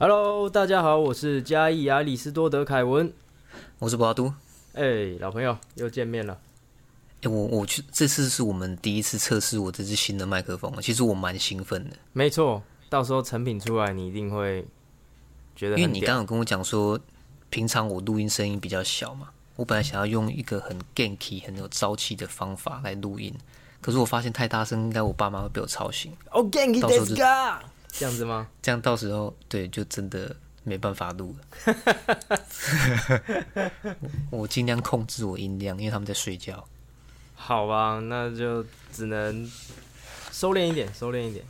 Hello，大家好，我是嘉义亚里斯多德凯文。我是博阿都。哎、老朋友又见面了。哎、我我去这次是我们第一次测试我这支新的麦克风，其实我蛮兴奋的，没错，到时候成品出来，你一定会觉得因为你刚刚有跟我讲说，平常我录音声音比较小嘛，我本来想要用一个很 ganky 很有朝气的方法来录音，可是我发现太大声，应该我爸妈会被我吵醒，哦，Genki 到时候 e 这样子吗？这样到时候对就真的没办法录了。我 我尽量控制我音量，因为他们在睡觉。好吧，那就只能收敛一点，收敛一点。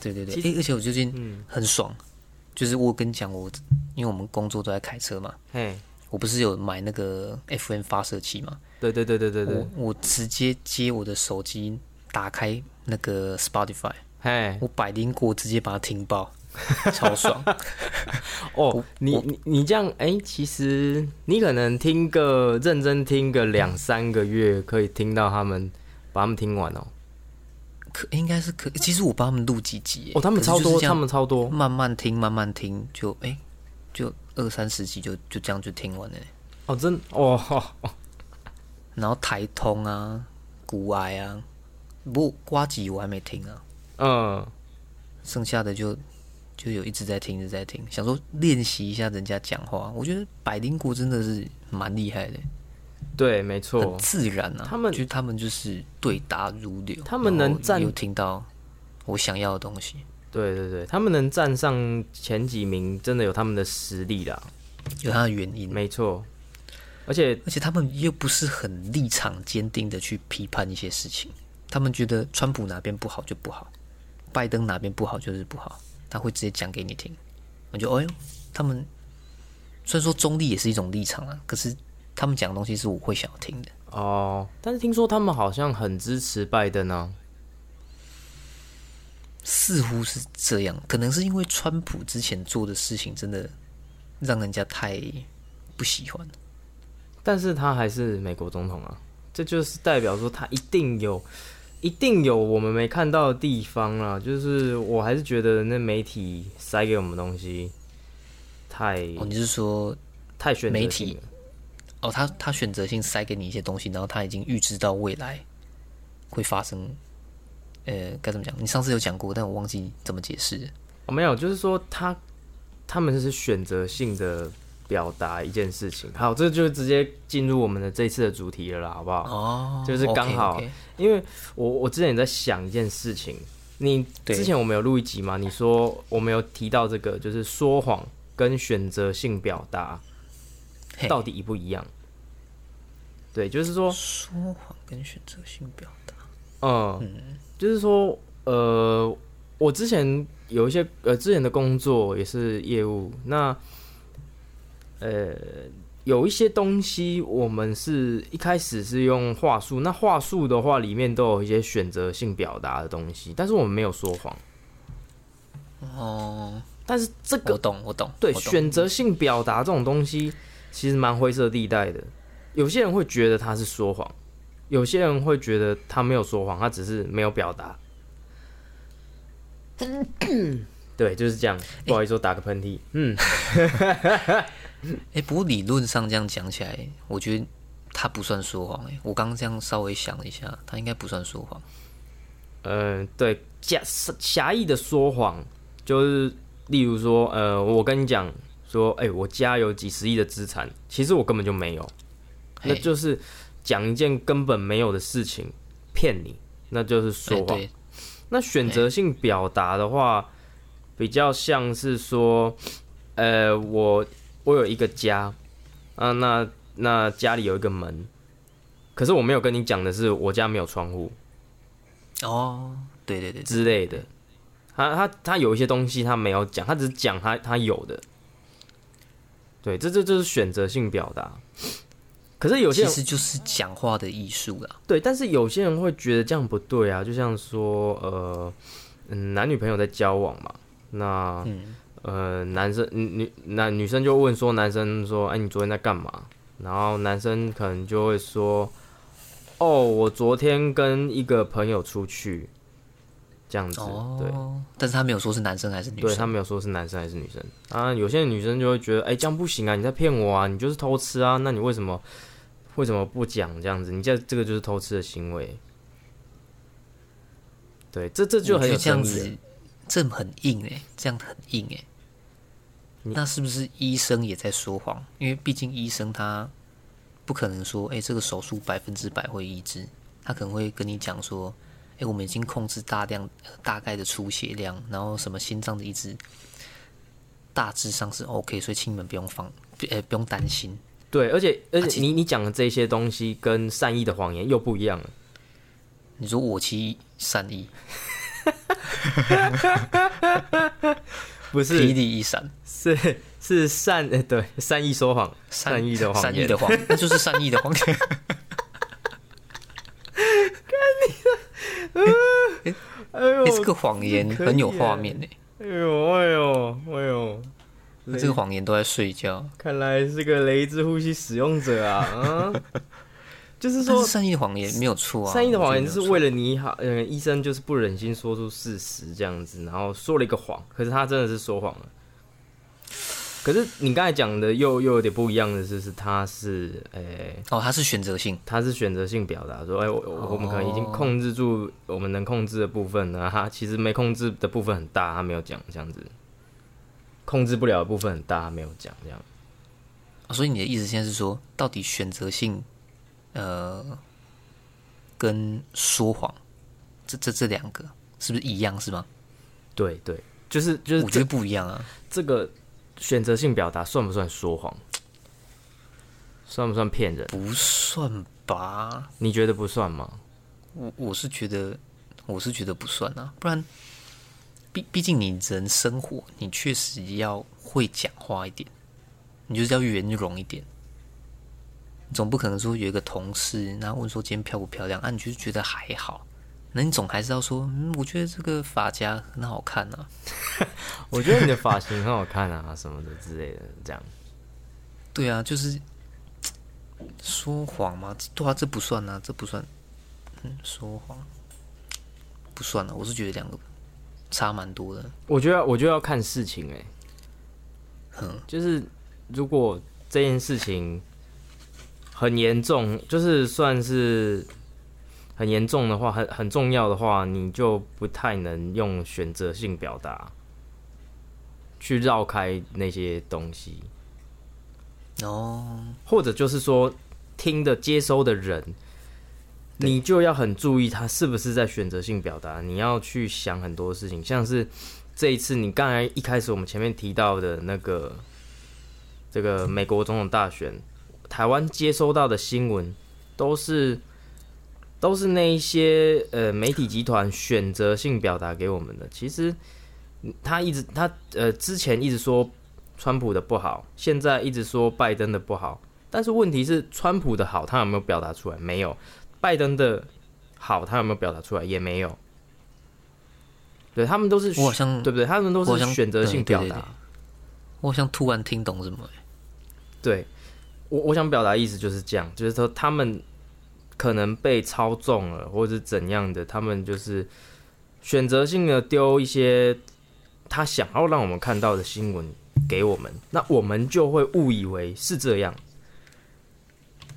对对对，其哎、而且我最近嗯，很爽，就是我跟你讲，我因为我们工作都在开车嘛，嘿，我不是有买那个 FM 发射器嘛，对对对对对对我，我直接接我的手机，打开那个 Spotify，嘿，我百灵果直接把它听爆，超爽。哦，你你你这样，哎、其实你可能听个认真听个两三个月，可以听到他们把他们听完哦。可应该是可，其实我帮他们录几集，哦，他们超多，他们超多。慢慢听，慢慢听，就哎、就二三十集就就这样就听完了。哦，真哦 然后台通啊、古癌啊，不过瓜子我还没听啊。嗯，剩下的就就有一直在听，一直在听，想说练习一下人家讲话。我觉得百灵果真的是蛮厉害的，对，没错很，自然啊。他们就他们就是对答如流，他们能站有听到我想要的东西，对对对，他们能站上前几名，真的有他们的实力啦，有他的原因。没错。而且而且他们又不是很立场坚定的去批判一些事情，他们觉得川普哪边不好就不好，拜登哪边不好就是不好，他会直接讲给你听。我觉得，哎呦，他们虽然说中立也是一种立场啊，可是他们讲的东西是我会想要听的。哦，但是听说他们好像很支持拜登啊。似乎是这样，可能是因为川普之前做的事情真的让人家太不喜欢了。但是他还是美国总统啊，这就是代表说他一定有，一定有我们没看到的地方啦。就是我还是觉得那媒体塞给我们东西太哦，你是说太选择媒体哦，他他选择性塞给你一些东西，然后他已经预知到未来会发生，呃，该怎么讲？你上次有讲过，但我忘记怎么解释。哦，没有，就是说他他们是选择性的表达一件事情。好，这就直接进入我们的这次的主题了啦，好不好？哦，就是刚好因为我我之前也在想一件事情，你之前我们有录一集嘛？你说我们有提到这个，就是说谎跟选择性表达到底一不一样？对，就是说，说谎跟选择性表达，嗯，就是说，呃，我之前有一些呃之前的工作也是业务，那呃有一些东西我们是一开始是用话术，那话术的话里面都有一些选择性表达的东西，但是我们没有说谎。哦，但是这我个懂，我懂，对选择性表达这种东西，其实蛮灰色地带的。有些人会觉得他是说谎，有些人会觉得他没有说谎，他只是没有表达。对，就是这样。不好意思，我打个喷嚏。嗯，哎、不过理论上这样讲起来，我觉得他不算说谎。哎，我刚刚这样稍微想了一下，他应该不算说谎。嗯，对，狭狭义的说谎，就是例如说，呃，我跟你讲说，哎、我家有几十亿的资产，其实我根本就没有，那就是讲一件根本没有的事情骗你，那就是说谎。那选择性表达的话，比较像是说，呃，我我有一个家，啊，那那家里有一个门，可是我没有跟你讲的是我家没有窗户哦，对对对，之类的。他他他有一些东西他没有讲，他只是讲他他有的。对，这这就是选择性表达。可是有些人其实就是讲话的艺术啦。对，但是有些人会觉得这样不对啊，就像说，呃，嗯，男女朋友在交往嘛，那、嗯呃，男生女女男女生就问说，男生说，哎，你昨天在干嘛？然后男生可能就会说，哦，我昨天跟一个朋友出去。这样子。对，哦，但是他没有说是男生还是女生。对他没有说是男生还是女生啊。有些女生就会觉得，哎、这样不行啊，你在骗我啊，你就是偷吃啊，那你为什么为什么不讲这样子？你这这个就是偷吃的行为。对，这这就很有这样子，这很硬哎、这样很硬哎、你那是不是医生也在说谎？因为毕竟医生他不可能说，哎、这个手术百分之百会医治，他可能会跟你讲说，哎、我们已经控制大量、呃大概的出血量，然后什么心脏的一直大致上是 OK，所以亲们不用放，呃，不用担心。对，而且而且你你讲的这些东西跟善意的谎言又不一样了。你说我其善意，不是霹雳一闪，是是善呃对善意说谎，善意的谎言善意的谎，那就是善意的谎言。哎呦哎、这个谎言很有耶画面呢。哎呦哎呦哎呦，这个谎言都在睡觉，看来是个雷之呼吸使用者啊啊！就是说，善意的谎言没有错啊。善意的谎言就是为了了你好，呃，医生就是不忍心说出事实这样子，然后说了一个谎，可是他真的是说谎了。可是你刚才讲的又又有点不一样的是，是他是诶、哦，他是选择性，他是选择性表达，说，哎、我我我们可能已经控制住我们能控制的部分呢，他其实没控制的部分很大，他没有讲这样子，控制不了的部分很大，他没有讲这样。哦所以你的意思现在是说，到底选择性，呃，跟说谎，这这这两个是不是一样是吗？对对，就是就是我觉得不一样啊。这个选择性表达算不算说谎？算不算骗人？不算吧，你觉得不算吗？我我是觉得，我是觉得不算啊，不然，毕毕竟你人生活，你确实要会讲话一点，你就是要圆融一点。你总不可能说有一个同事，然后问说今天漂不漂亮啊，你就是觉得还好，那你总还是要说，嗯，我觉得这个发夹很好看啊。我觉得你的发型很好看啊，什么的之类的，这样。对啊，就是说谎嘛，对啊，这不算啊，这不算，嗯，说谎不算啊，我是觉得两个差蛮多的。我觉得，我觉得要看事情、欸，嗯，就是如果这件事情很严重，就是算是很严重的话，很很重要的话，你就不太能用选择性表达去绕开那些东西，哦，或者就是说听的接收的人。你就要很注意他是不是在选择性表达，你要去想很多事情，像是这一次你刚才一开始我们前面提到的那个这个美国总统大选，台湾接收到的新闻都是都是那一些呃媒体集团选择性表达给我们的。其实嗯他一直他呃之前一直说川普的不好，现在一直说拜登的不好，但是问题是川普的好他有没有表达出来？没有。拜登的好他有没有表达出来？也没有。对他们都是我好像对不对？他们都是选择性表达。我好像突然听懂什么、欸，对我我想表达意思就是这样，就是说他们可能被操纵了，或者是怎样的，他们就是选择性的丢一些他想要让我们看到的新闻给我们，那我们就会误以为是这样。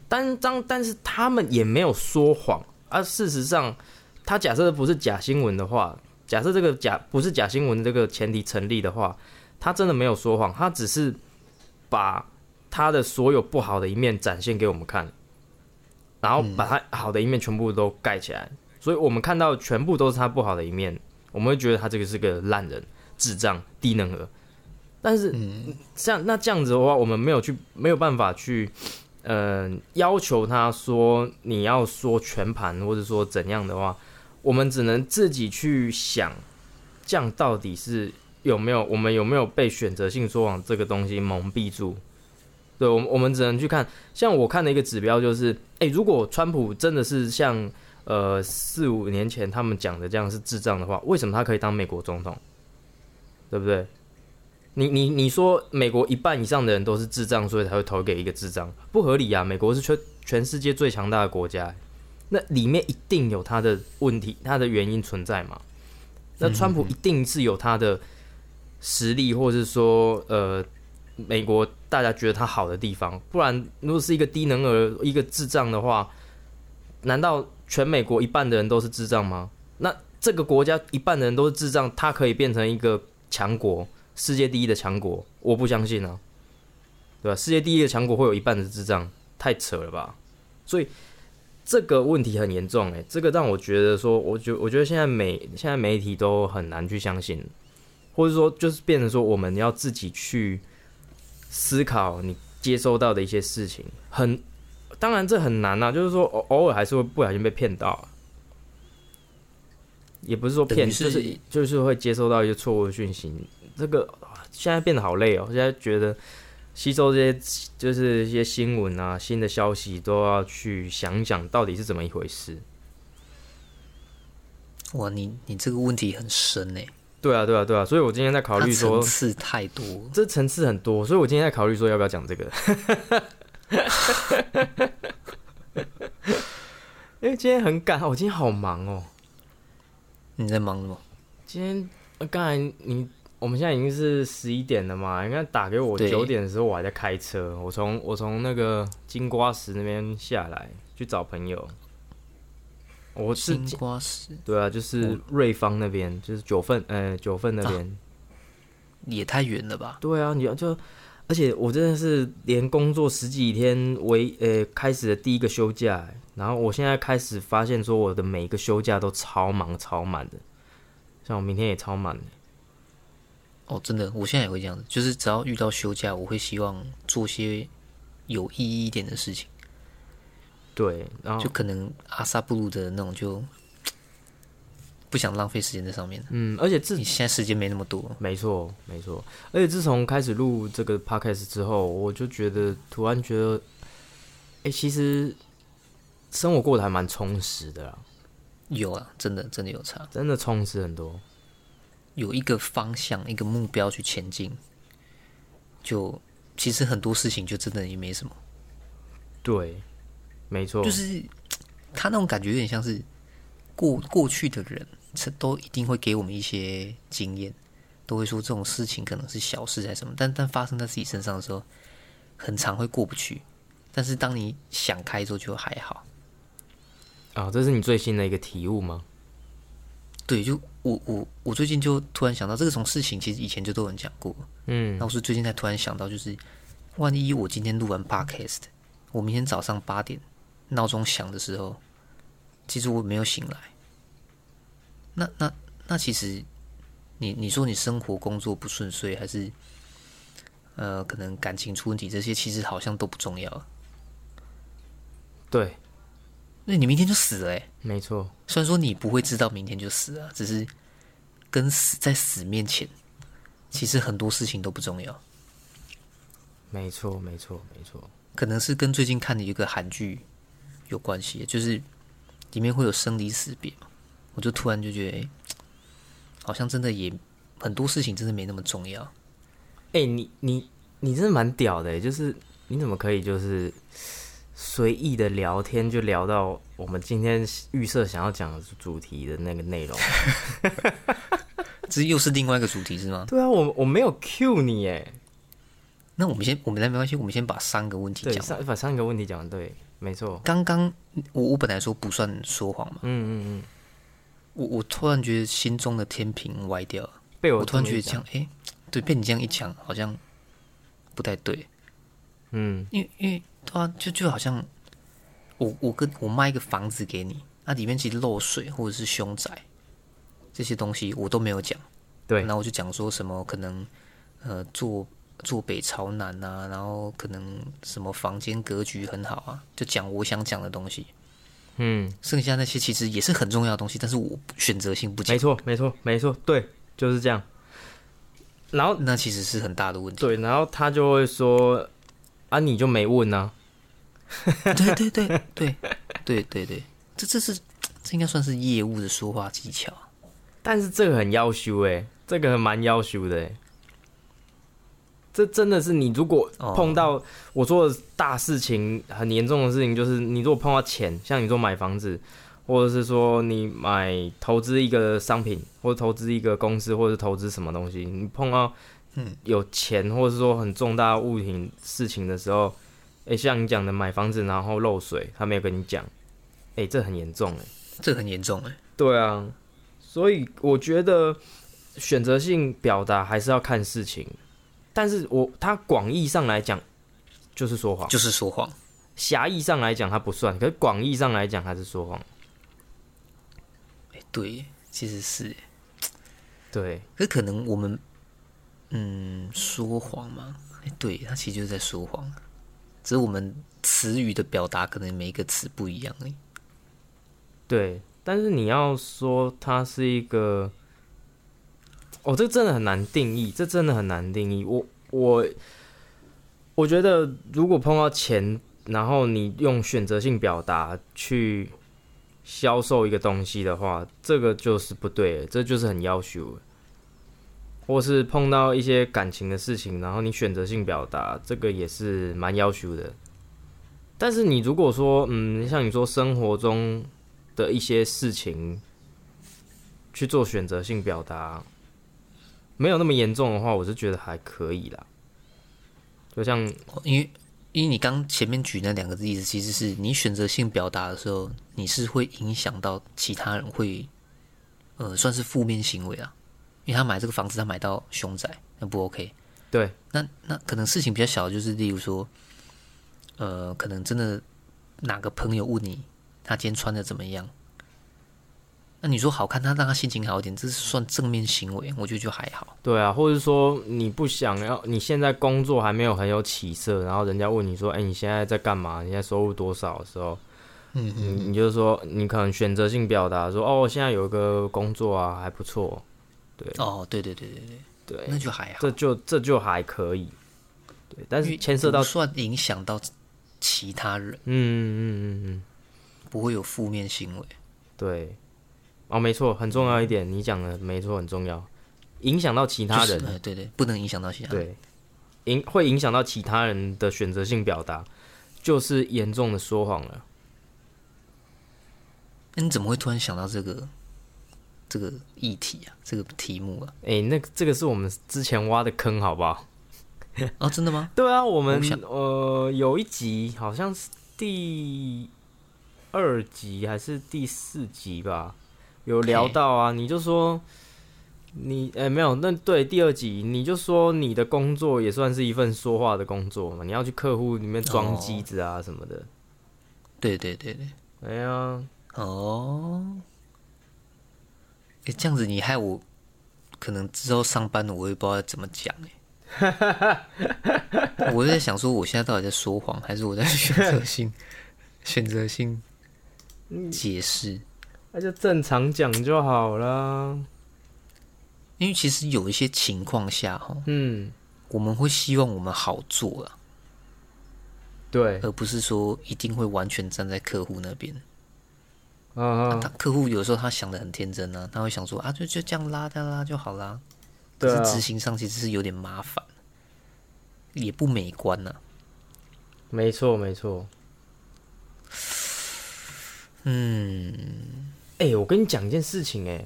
但当但是他们也没有说谎啊，事实上，他假设不是假新闻的话，假设这个假不是假新闻这个前提成立的话，他真的没有说谎，他只是把他的所有不好的一面展现给我们看，然后把他好的一面全部都盖起来，所以我们看到全部都是他不好的一面，我们会觉得他这个是个烂人、智障、低能儿。但是，像那这样子的话，我们没有去没有办法去，呃，要求他说你要说全盘，或者说怎样的话，我们只能自己去想，这样到底是有没有我们有没有被选择性说谎这个东西蒙蔽住？对，我们我们只能去看，像我看的一个指标就是，诶，如果川普真的是像呃四五年前他们讲的这样是智障的话，为什么他可以当美国总统？对不对？你你你说美国一半以上的人都是智障，所以才会投给一个智障，不合理啊！美国是全全世界最强大的国家，那里面一定有他的问题，他的原因存在嘛？那川普一定是有他的实力，或者是说呃，美国大家觉得他好的地方。不然，如果是一个低能儿、一个智障的话，难道全美国一半的人都是智障吗？那这个国家一半的人都是智障，他可以变成一个强国，世界第一的强国？我不相信啊，对吧？世界第一的强国会有一半的智障，太扯了吧？所以这个问题很严重诶，这个让我觉得说，我觉我觉得现在媒现在媒体都很难去相信，或者说就是变成说我们要自己去思考你接收到的一些事情，很当然这很难啊，就是说偶偶尔还是会不小心被骗到啊。也不是说骗，就是就是会接收到一些错误的讯息。这个现在变得好累哦，现在觉得吸收这些就是一些新闻啊、新的消息，都要去想想到底是怎么一回事。哇，你你这个问题很深诶。对啊，对啊，对啊，所以我今天在考虑说层次太多，这层次很多，所以我今天在考虑说要不要讲这个。因 为今天很赶，我今天好忙哦。你在忙什么？今天刚才你我们现在已经是十一点了嘛？应该打给我九点的时候，我还在开车。我从我从那个金瓜石那边下来去找朋友。我是金瓜石，对啊，就是瑞芳那边，就是九份，呃，九份那边也太远了吧？对啊，你要就，而且我真的是连工作十几天为呃开始的第一个休假。然后我现在开始发现，说我的每一个休假都超忙超满的，像我明天也超满的。哦，真的，我现在也会这样子，就是只要遇到休假，我会希望做些有意义一点的事情。对，然后就可能阿萨布鲁的那种，就 不想浪费时间在上面。嗯，而且自己现在时间没那么多。没错，没错。而且自从开始录这个 podcast 之后，我就觉得突然觉得，哎，其实。生活过得还蛮充实的啦，有啊，真的真的有差，真的充实很多，有一个方向，一个目标去前进，就其实很多事情就真的也没什么。对，没错，就是他那种感觉有点像是过过去的人，都一定会给我们一些经验，都会说这种事情可能是小事还是什么，但但发生在自己身上的时候，很常会过不去。但是当你想开之后，就还好。啊，这是你最新的一个体悟吗？对，就我我我最近就突然想到，这个种事情其实以前就都有人讲过，嗯，那我是最近才突然想到，就是万一我今天录完 podcast，我明天早上八点闹钟响的时候，其实我没有醒来，那那那其实你你说你生活工作不顺遂，还是呃可能感情出问题，这些其实好像都不重要，对。那你明天就死了哎，没错。虽然说你不会知道明天就死了，只是跟死在死面前，其实很多事情都不重要。没错，没错，没错。可能是跟最近看的一个韩剧有关系，就是里面会有生离死别嘛。我就突然就觉得，哎，好像真的也很多事情真的没那么重要。哎，你你你真的蛮屌的，就是你怎么可以就是。随意的聊天就聊到我们今天预设想要讲的主题的那个内容，这又是另外一个主题是吗？对啊，我我没有 Q 你哎，那我们先我们来没关系，我们先把三个问题讲，三把三个问题讲完，对，没错。刚刚我我本来说不算说谎嘛，嗯嗯嗯，我我突然觉得心中的天平歪掉，被我突然觉得这样，哎，对，被你这样一讲，好像不太对，嗯，因为因为。对啊，就就好像我我跟我卖一个房子给你，那里面其实漏水或者是凶宅这些东西我都没有讲。对，那我就讲说什么可能呃坐坐北朝南啊，然后可能什么房间格局很好啊，就讲我想讲的东西。嗯，剩下那些其实也是很重要的东西，但是我选择性不讲。没错，没错，没错，对，就是这样。然后那其实是很大的问题。对，然后他就会说。啊，你就没问 呢？对对对对对对对，这这是这应该算是业务的说话技巧，但是这个很要修哎，这个蛮要修的哎，这真的是你如果碰到我做的大事情很严重的事情，就是你如果碰到钱，像你说买房子，或者是说你买投资一个商品，或者投资一个公司，或者投资什么东西，你碰到嗯有钱，或者是说很重大物品事情的时候，诶、像你讲的买房子然后漏水，他没有跟你讲，诶、这很严重诶。这很严重哎。对啊，所以我觉得选择性表达还是要看事情，但是我它广义上来讲就是说谎，就是说谎。狭义上来讲它不算，可是广义上来讲还是说谎。哎，对，其实是，对，可是可能我们，嗯，说谎嘛，哎，对，他其实就是在说谎，只是我们词语的表达可能每一个词不一样而已。对，但是你要说它是一个，哦，这真的很难定义，这真的很难定义。我我我觉得，如果碰到钱，然后你用选择性表达去销售一个东西的话，这个就是不对，这就是很要求。或是碰到一些感情的事情，然后你选择性表达，这个也是蛮要求的。但是你如果说，嗯，像你说生活中的一些事情去做选择性表达，没有那么严重的话，我是觉得还可以啦。就像哦因为因为你刚前面举那两个例子，其实是你选择性表达的时候，你是会影响到其他人会，呃，算是负面行为啊。因为他买这个房子，他买到凶宅，那不 OK。对那那可能事情比较小，就是例如说，呃，可能真的哪个朋友问你他今天穿的怎么样，那你说好看，他让他心情好一点，这是算正面行为，我觉得就还好。对啊，或者说你不想要，你现在工作还没有很有起色，然后人家问你说：“哎、你现在在干嘛？你现在收入多少？”的时候，嗯你你就说，你可能选择性表达说：“哦，我现在有一个工作啊，还不错。对哦，对对对对对，”对，那就还好，这就这就还可以。对，但是牵涉到不，算影响到其他人，嗯嗯嗯嗯，不会有负面行为。对，哦，没错，很重要一点，你讲的没错，很重要，影响到其他人，就是呃对对，不能影响到其他人。对，影会影响到其他人的选择性表达，就是严重的说谎了。那你怎么会突然想到这个这个议题啊？这个题目啊？哎、那这个是我们之前挖的坑，好不好？哦，真的吗？对啊，我们我呃有一集好像是第二集还是第四集吧，有聊到啊，你就说你哎、没有，那对第二集你就说你的工作也算是一份说话的工作嘛，你要去客户里面装哦机子啊什么的。对对对对，哎呀，哦，哎，这样子你害我，可能之后上班我也不知道怎么讲哎。我在想说，我现在到底在说谎，还是我在选择性 选择性解释？那就正常讲就好啦。因为其实有一些情况下，哈，嗯，我们会希望我们好做啊，对，而不是说一定会完全站在客户那边。啊、他客户有时候他想的很天真啊，他会想说啊，就就这样拉他拉就好啦。可是执行上其实是有点麻烦，也不美观呐、没错没错。嗯，哎、我跟你讲一件事情、哎。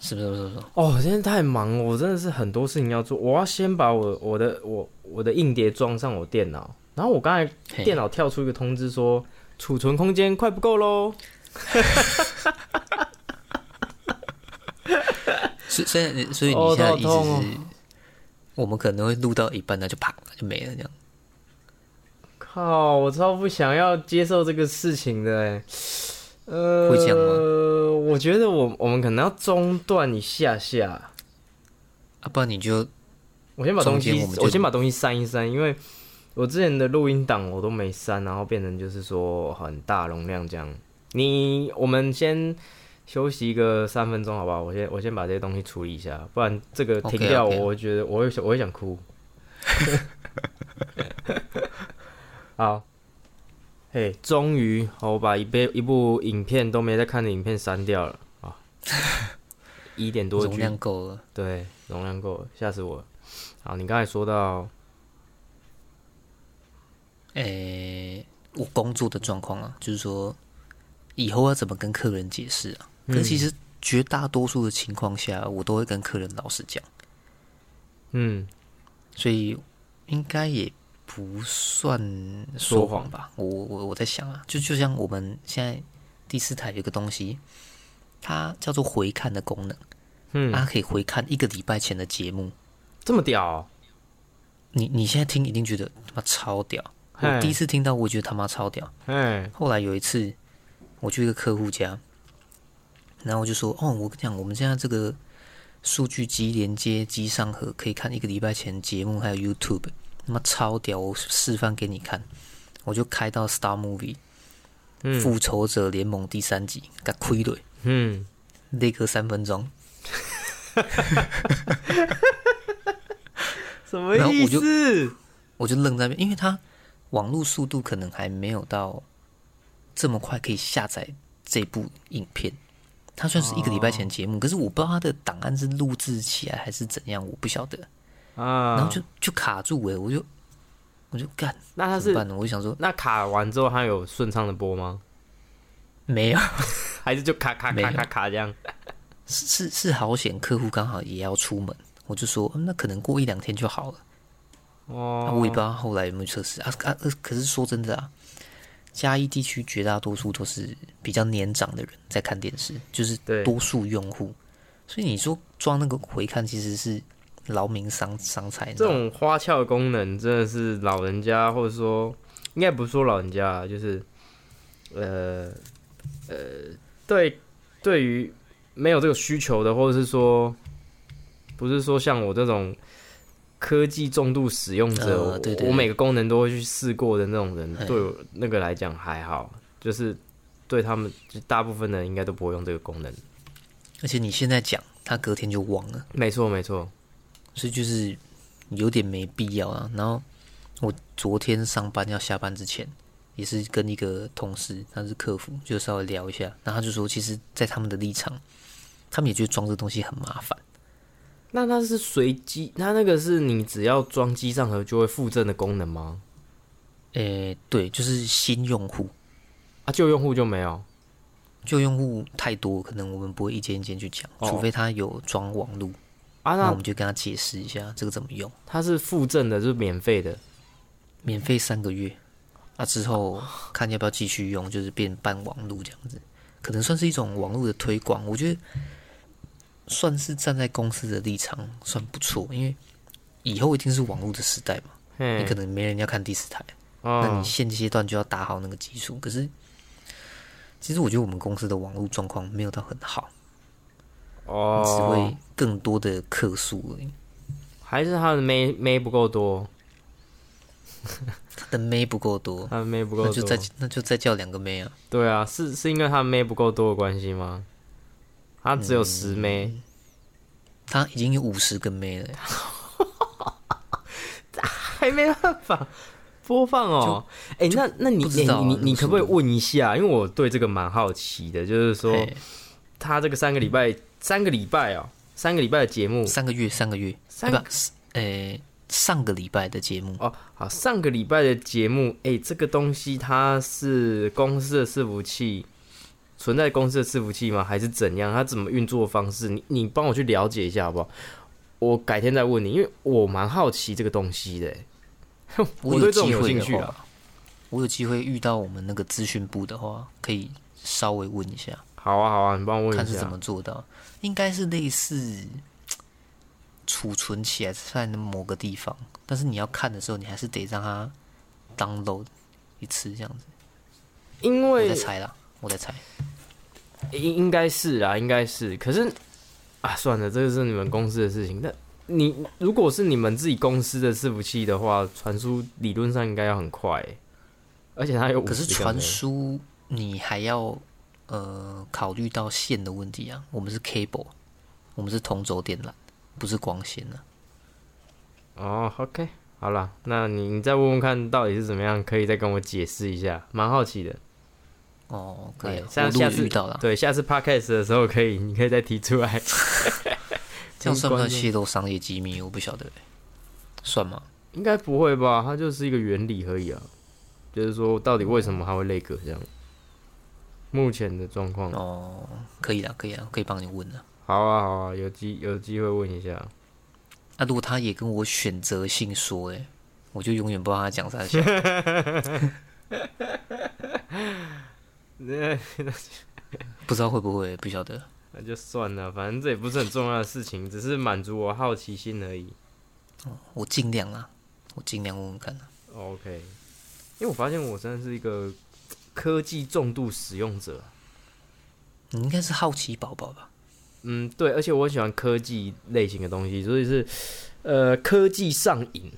是不是？是不是？哦，今天太忙了，我真的是很多事情要做。我要先把我我的我我的硬碟装上我电脑，然后我刚才电脑跳出一个通知说储存空间快不够喽。所以所以所以哦你现在意思是，我们可能会录到一半，那就啪就没了这样。靠，我超不想要接受这个事情的哎。呃，会这样吗我觉得我我们可能要中断一下下。啊，不然你就我先把东西中间我们，就我先把东西删一删，因为我之前的录音档我都没删，然后变成就是说很大容量这样。你我们先休息一个三分钟，好不好？我先我先把这些东西处理一下，不然这个停掉 OK，OK 我觉得我会想我会想哭。好，嘿，终于我把一部一部影片都没在看的影片删掉了啊，一点多容量够了。对，容量够了，吓死我了。好，你刚才说到，诶、我工作的状况啊，就是说，以后要怎么跟客人解释啊？可是其实绝大多数的情况下，我都会跟客人老实讲，嗯，所以应该也不算说谎吧。我我我在想啊，就就像我们现在第四台有个东西，它叫做回看的功能，嗯它可以回看一个礼拜前的节目。这么屌哦、你你现在听一定觉得他妈超屌，我第一次听到我也觉得他妈超屌。哎，后来有一次，我去一个客户家，然后我就说：“哦，我跟你讲，我们现在这个数据机连接机上盒可以看一个礼拜前节目，还有 YouTube，他妈超屌！我示范给你看。”我就开到 Star Movie《嗯复仇者联盟》第三集，给它亏了，嗯，那个三分钟。什么意然后我就思？我就愣在那边，因为它网络速度可能还没有到这么快可以下载这部影片。它算是一个礼拜前节目，可是我不知道它的档案是录制起来还是怎样，我不晓得。啊，然后就就卡住哎、我就我就干那他是怎么办呢？我就想说那卡完之后，他有顺畅的播吗？没有，还是就卡卡没卡卡卡这样？是是是好险，客户刚好也要出门，我就说嗯那可能过一两天就好了。啊，哦，我也不知道后来有没有测试啊啊！呃可是说真的啊，嘉义地区绝大多数都是比较年长的人在看电视，就是多数用户，所以你说装那个回看其实是劳民伤伤财。这种花俏功能真的是老人家，或者说应该不是说老人家啊，就是呃呃，对，对于没有这个需求的，或者是说不是说像我这种科技重度使用者，我每个功能都会去试过的那种人，哎对我那个来讲还好，就是对他们就大部分人应该都不会用这个功能。而且你现在讲，他隔天就忘了，没错，没错，所以就是有点没必要啊。然后我昨天上班要下班之前，也是跟一个同事，他是客服，就稍微聊一下，然后他就说，其实，在他们的立场，他们也觉得装这东西很麻烦。那它是随机，它那个是你只要装机上盒就会附赠的功能吗？诶、对，就是新用户，啊，旧用户就没有。旧用户太多，可能我们不会一间一间去讲，哦除非他有装网路，啊，那那我们就跟他解释一下这个怎么用，它是附赠的，就是免费的。免费三个月，啊之后看要不要继续用，就是变办网路这样子，可能算是一种网络的推广，我觉得算是站在公司的立场算不错，因为以后一定是网络的时代嘛，嘿。你可能没人要看第四台，那哦你，现阶段就要打好那个基础。可是，其实我觉得我们公司的网络状况没有到很好，只哦会，更多的客数而已。还是他的妹妹不够多，他的妹不够多，他的妹不够多。那就再那就再叫两个妹啊。对啊，是是因为他的妹不够多的关系吗？他只有十妹，他已经有五十个妹了，还没办法播放哦。哎、那那你你你你可不可以问一下？因为我对这个蛮好奇的，就是说他这个三个礼拜，三个礼拜哦，三个礼拜的节目三个月，三个月，三啊不，是呃，上个礼拜的节目，哦，好，上个礼拜的节目，哎、这个东西它是公司的伺服器存在公司的伺服器吗？还是怎样？它怎么运作方式？你你帮我去了解一下好不好？我改天再问你，因为我蛮好奇这个东西的、欸 我有对这种机会的有兴趣啊。我有机会遇到我们那个资讯部的话，可以稍微问一下，好啊，好啊，你帮我问一下看是怎么。做到。应该是类似储存起来在某个地方，但是你要看的时候，你还是得让它 download 一次这样子。因为我在猜啦，我在猜。应应该是啊，应该是。可是啊，算了，这个是你们公司的事情。那你如果是你们自己公司的伺服器的话，传输理论上应该要很快欸、而且它有可是传输你还要呃考虑到线的问题啊。我们是 cable，我们是同轴电缆，不是光纤啊。哦，OK，好了，那你你再问问看到底是怎么样，可以再跟我解释一下，蛮好奇的。哦，可以下下次遇到了，对，下次 podcast 的时候可以，你可以再提出来。这样算不算泄露商业机密？我不晓得欸，算吗？应该不会吧？它就是一个原理而已啊，就是说到底为什么它会那个这样？目前的状况。哦，可以啦，可以啦，可以帮你问了。好啊，好啊，有机有机会问一下。那、如果他也跟我选择性说、欸，我就永远不知道他讲啥去。那 不知道会不会，不晓得。那就算了，反正这也不是很重要的事情，只是满足我好奇心而已。我尽量啊，我尽量问问看啦。OK，因为我发现我真的是一个科技重度使用者。你应该是好奇宝宝吧？嗯，对，而且我很喜欢科技类型的东西，所以是呃科技上瘾，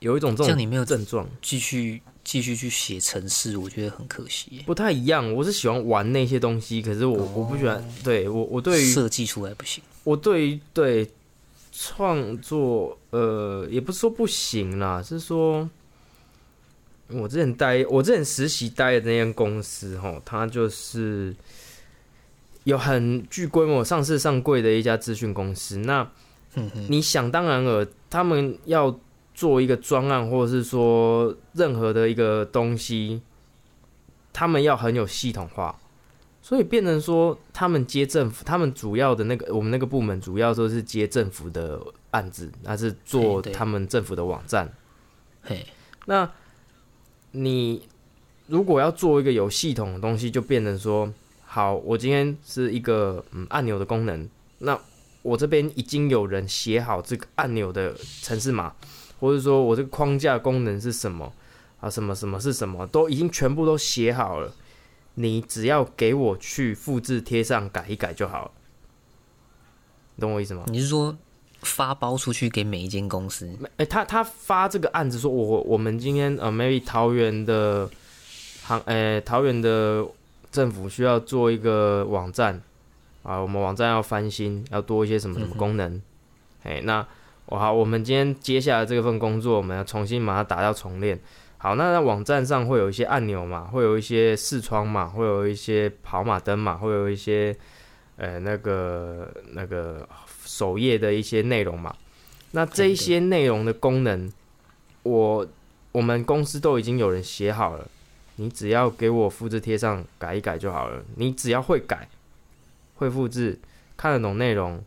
有一种这种像你没有症状，继续继续去写程式，我觉得很可惜。不太一样。我是喜欢玩那些东西，可是我、我不喜欢。对我我对于设计出来不行。我对于对创作，呃，也不是说不行啦，是说，我之前待，我之前实习待的那间公司，哈，它就是有很具规模、上市上柜的一家资讯公司。那你想当然了，他们要做一个专案，或者是说任何的一个东西，他们要很有系统化，所以变成说他们接政府，他们主要的那个我们那个部门主要都是接政府的案子，那是做他们政府的网站。嘿，那你如果要做一个有系统的东西，就变成说，好，我今天是一个嗯按钮的功能，那我这边已经有人写好这个按钮的程式码，或者说我这个框架功能是什么啊，什么什么是什么，都已经全部都写好了，你只要给我去复制贴上改一改就好了，懂我意思吗？你是说发包出去给每一间公司？哎、他他发这个案子说，我我们今天呃，maybe 桃园的行，呃、桃园的政府需要做一个网站啊，我们网站要翻新，要多一些什么什么功能，哎、那我好，我们今天接下来这份工作，我们要重新把它打掉重练。好，那在网站上会有一些按钮嘛，会有一些视窗嘛，会有一些跑马灯嘛，会有一些呃那个那个首页的一些内容嘛。那这一些内容的功能，我我们公司都已经有人写好了，你只要给我复制贴上改一改就好了。你只要会改、会复制、看得懂内容，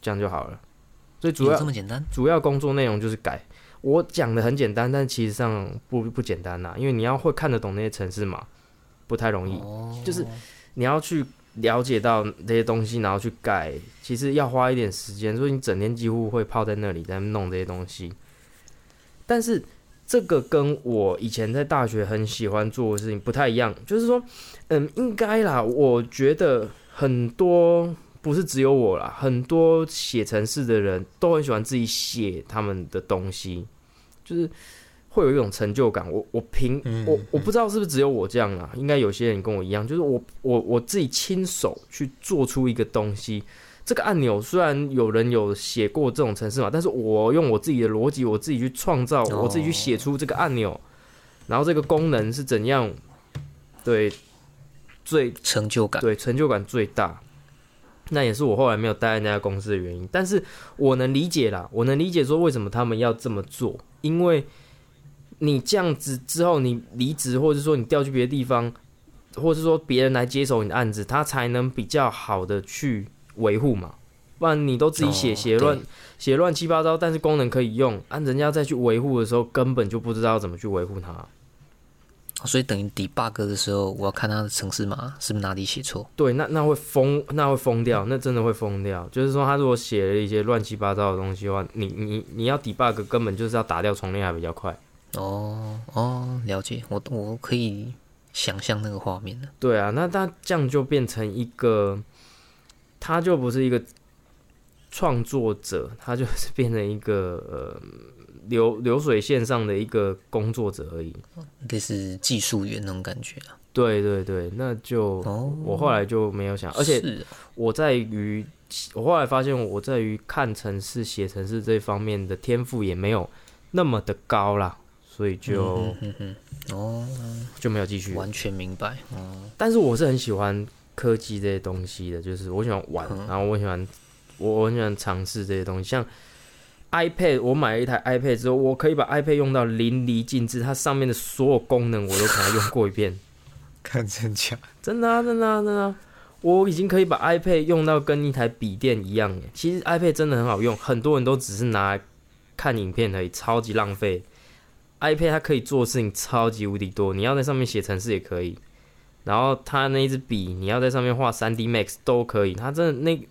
这样就好了。所以主要这么简单？主要工作内容就是改。我讲的很简单，但其实上不不简单呐，因为你要会看得懂那些程式嘛，不太容易。哦，就是你要去了解到这些东西，然后去改，其实要花一点时间，所以你整天几乎会泡在那里在弄这些东西。但是这个跟我以前在大学很喜欢做的事情不太一样，就是说，嗯，应该啦，我觉得很多不是只有我啦，很多写程式的人都很喜欢自己写他们的东西，就是会有一种成就感。我我凭我我不知道是不是只有我这样啊，应该有些人跟我一样，就是我我我自己亲手去做出一个东西。这个按钮虽然有人有写过这种程式码，但是我用我自己的逻辑，我自己去创造，哦我自己去写出这个按钮，然后这个功能是怎样，对，最成就感。对，成就感最大。那也是我后来没有待在那家公司的原因，但是我能理解啦，我能理解说为什么他们要这么做，因为你这样子之后，你离职，或者说你调去别的地方，或者说别人来接手你的案子，他才能比较好的去维护嘛，不然你都自己写哦写乱写乱七八糟，但是功能可以用，按人家再去维护的时候，根本就不知道怎么去维护它。所以等于 debug 的时候，我要看他的程式码是不是哪里写错。对，那那会疯，那会疯掉，那真的会疯掉。就是说，他如果写了一些乱七八糟的东西的话，你你你要 debug，根本就是要打掉重练还比较快。哦哦，了解，我我可以想象那个画面了。对啊，那他这样就变成一个，他就不是一个创作者，他就是变成一个呃流流水线上的一个工作者而已。类似技术员那种感觉啊。对对对，那就、哦我后来就没有想，而且是我在于，我后来发现我在于看城市、写城市这方面的天赋也没有那么的高啦，所以就、哦，就没有继续。完全明白。哦，但是我是很喜欢科技这些东西的，就是我喜欢玩，然后我喜欢我我很喜欢尝试这些东西，像 iPad，我买了一台 iPad 之后，我可以把 iPad 用到淋漓尽致，它上面的所有功能我都可能用过一遍。看真假？真的啊，真的啊，真的啊！我已经可以把 iPad 用到跟一台笔电一样耶。其实 iPad 真的很好用，很多人都只是拿来看影片而已，超级浪费。iPad 它可以做的事情超级无敌多，你要在上面写程式也可以，然后它那一支笔，你要在上面画 3D Max 都可以。它真的那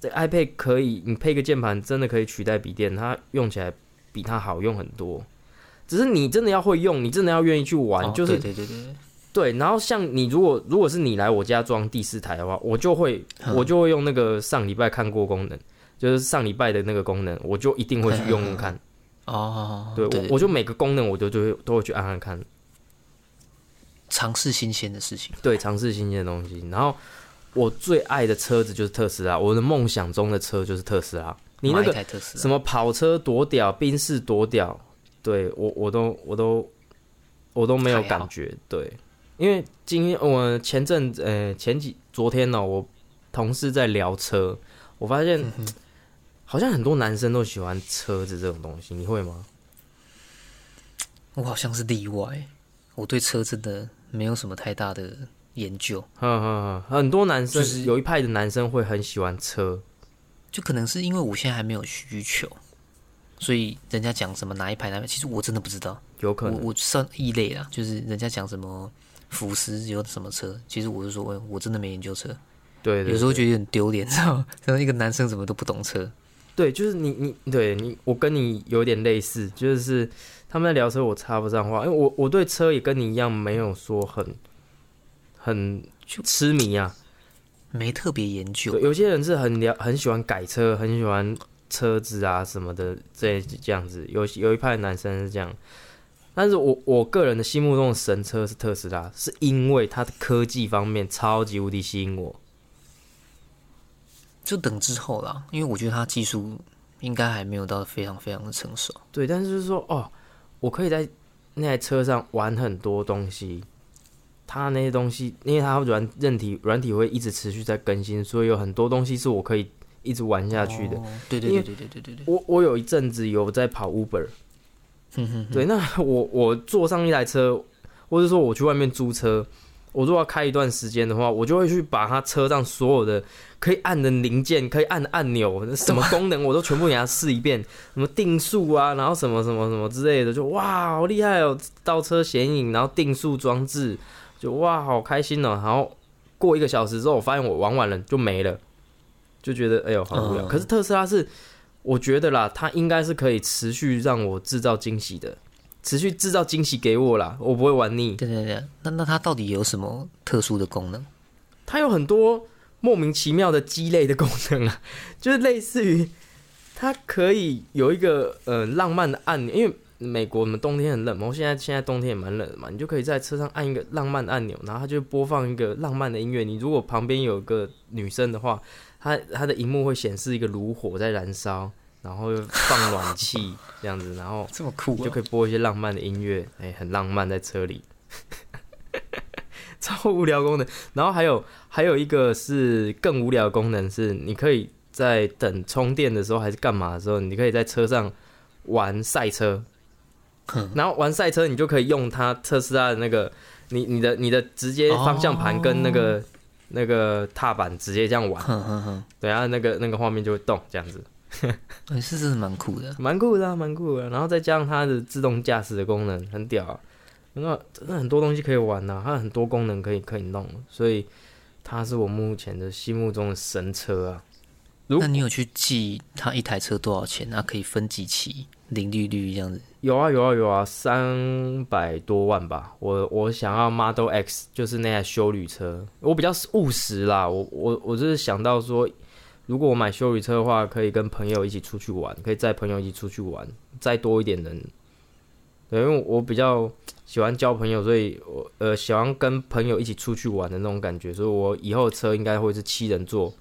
这 iPad 可以，你配个键盘真的可以取代笔电，它用起来比它好用很多。只是你真的要会用，你真的要愿意去玩，哦就是对对对对对，然后像你如果如果是你来我家装第四台的话，我就会嗯我就会用那个上礼拜看过功能，就是上礼拜的那个功能，我就一定会去用用看。哦，对，我我就每个功能我都就会都会去按按看，尝试新鲜的事情。对，尝试新鲜的东西。然后我最爱的车子就是特斯拉，我的梦想中的车就是特斯拉。你那个什么跑车多屌，宾士多屌，对我我都我都我都没有感觉，对，因为今天我前阵子呃前几昨天呢、我同事在聊车，我发现、嗯好像很多男生都喜欢车子这种东西，你会吗？我好像是例外，我对车真的没有什么太大的研究，哼哼哼，很多男生、就是有一派的男生会很喜欢车，就可能是因为我现在还没有需求，所以人家讲什么哪一排哪一排，其实我真的不知道。有可能我我算异类啦，就是人家讲什么福斯有什么车，其实我就说，我我真的没研究车，对对有时候觉得有点丢脸，知道吗？然 后一个男生怎么都不懂车，对，就是你你对你，我跟你有点类似，就是他们在聊车，我插不上话，因为我我对车也跟你一样，没有说很很痴迷啊。没特别研究对，。有些人是很了很喜欢改车，很喜欢车子啊什么的，这这样子。有有一派男生是这样，但是我我个人的心目中的神车是特斯拉，是因为它的科技方面超级无敌吸引我。就等之后啦，因为我觉得他技术应该还没有到非常非常的成熟。对，但是就是说，哦，我可以在那台车上玩很多东西。它那些东西，因为它软韧体软体会一直持续在更新，所以有很多东西是我可以一直玩下去的。哦对对对对对对对对，我我有一阵子有在跑 Uber，哼哼，对，那我我坐上一台车，或者说我去外面租车，我如果要开一段时间的话，我就会去把它车上所有的可以按的零件、可以按的按钮、什么功能，我都全部给它试一遍，什么定速啊，然后什么什么什么之类的，就哇，好厉害哦！倒车显影，然后定速装置，就哇，好开心哦！然后过一个小时之后，我发现我玩完了就没了，就觉得哎呦好无聊。嗯可是特斯拉是，我觉得啦，它应该是可以持续让我制造惊喜的。持续制造惊喜给我啦，我不会玩腻。对对对，那那它到底有什么特殊的功能？它有很多莫名其妙的鸡肋的功能啊，就是类似于它可以有一个呃浪漫的按钮，因为美国我们冬天很冷嘛，现在现在冬天也蛮冷的嘛，你就可以在车上按一个浪漫按钮，然后它就播放一个浪漫的音乐。你如果旁边有个女生的话，它它的荧幕会显示一个炉火在燃烧，然后又放暖气这样子，然后这么酷、就可以播一些浪漫的音乐，哎、很浪漫在车里，超无聊功能。然后还有还有一个是更无聊的功能，是你可以在等充电的时候还是干嘛的时候，你可以在车上玩赛车，然后玩赛车你就可以用它特斯拉的那个你你的你的直接方向盘跟那个、那个踏板直接这样玩，哼哼哼，对啊，那个那个画面就会动这样子。哎，是真的蛮酷的。蛮酷的、啊，蛮酷的。然后再加上它的自动驾驶的功能，很屌、啊。那真的很多东西可以玩呐、它很多功能可以可以弄，所以它是我目前的心目中的神车啊。如那你有去记它一台车多少钱？那可以分几期，零利率这样子？有啊有啊有啊，三百多万吧。我我想要 Model X，就是那台修旅车。我比较务实啦，我我我就是想到说，如果我买修理车的话，可以跟朋友一起出去玩，可以载朋友一起出去玩，再多一点人。对，因为我比较喜欢交朋友，所以我呃喜欢跟朋友一起出去玩的那种感觉，所以我以后的车应该会是七人座。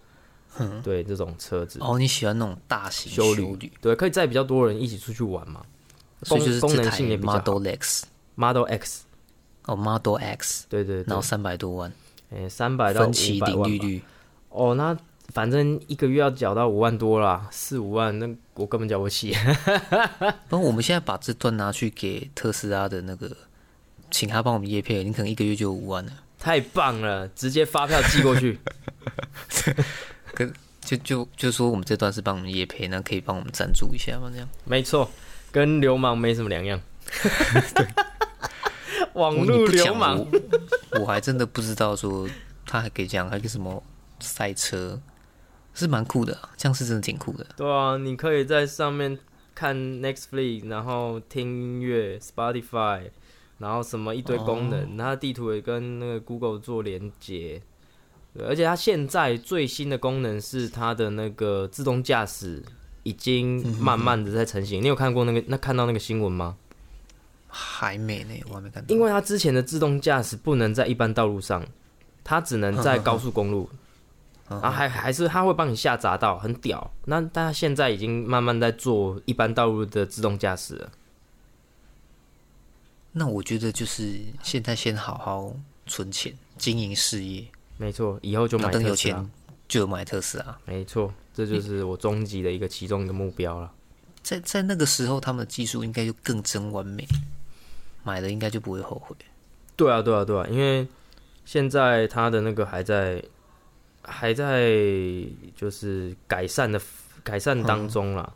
对，这种车子。哦，你喜欢那种大型修旅，旅，对，可以载比较多人一起出去玩嘛。所以就是功能性也比较好。Model X Model X，哦，Model X，对对对。然后，三百多万，哎，三百到五分期百万吧。零利率，哦，那反正一个月要缴到五万多啦，四五万，那我根本缴不起。不过我们现在把这段拿去给特斯拉的那个，请他帮我们叶配，你可能一个月就有五万了。太棒了，直接发票寄过去。就就就说我们这段是帮我们叶配，那可以帮我们赞助一下吗？这样没错，跟流氓没什么两样。网我络流氓，我我还真的不知道说他还可以讲，还有个什么赛车，是蛮酷的啊、这样是真的挺酷的。对啊，你可以在上面看 Netflix，然后听音乐，Spotify，然后什么一堆功能，它的地图也跟那个 Google 做连接。对，而且它现在最新的功能是它的那个自动驾驶已经慢慢的在成型。你有看过那个那看到那个新闻吗？还没呢，我还没看到。因为它之前的自动驾驶不能在一般道路上，它只能在高速公路，嗯啊，还还是他会帮你下匝道，很屌。那但它现在已经慢慢在做一般道路的自动驾驶了。那我觉得就是现在先好好存钱，经营事业，没错，以后就买那等有特斯。就买特斯拉。没错，这就是我终极的一个其中一个目标了。在在那个时候，他们的技术应该就更真完美，买了应该就不会后悔。对啊，对啊，对啊，因为现在他的那个还在还在就是改善的改善当中啦，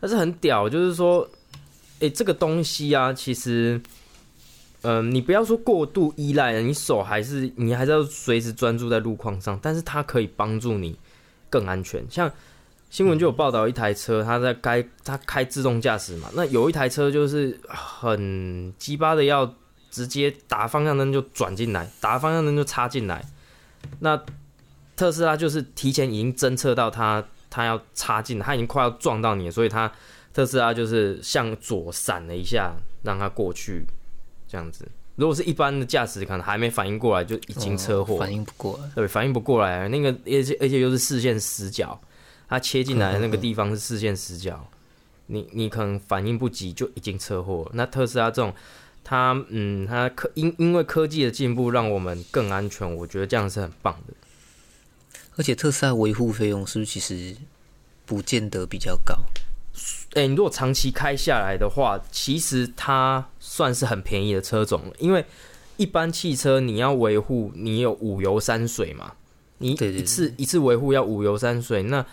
但是很屌，就是说，诶、这个东西啊，其实，嗯、你不要说过度依赖了，你手还是你还是要随时专注在路况上，但是它可以帮助你更安全。像新闻就有报道一台车，它在开它开自动驾驶嘛，那有一台车就是很鸡巴的要直接打方向灯就转进来，打方向灯就插进来。那特斯拉就是提前已经侦测到它，它要插进，它已经快要撞到你了，所以它特斯拉就是向左闪了一下，让它过去，这样子。如果是一般的驾驶，可能还没反应过来就已经车祸、哦反应不过来。对，反应不过来，那个而且而且又是视线死角，它切进来的那个地方是视线死角，你你可能反应不及就已经车祸了。那特斯拉这种，它嗯，它科因因为科技的进步，让我们更安全，我觉得这样是很棒的。而且特斯拉维护费用是不是其实不见得比较高？哎、你如果长期开下来的话，其实它算是很便宜的车种了，因为一般汽车你要维护，你有五油三水嘛，你对对一次一次维护要五油三水，那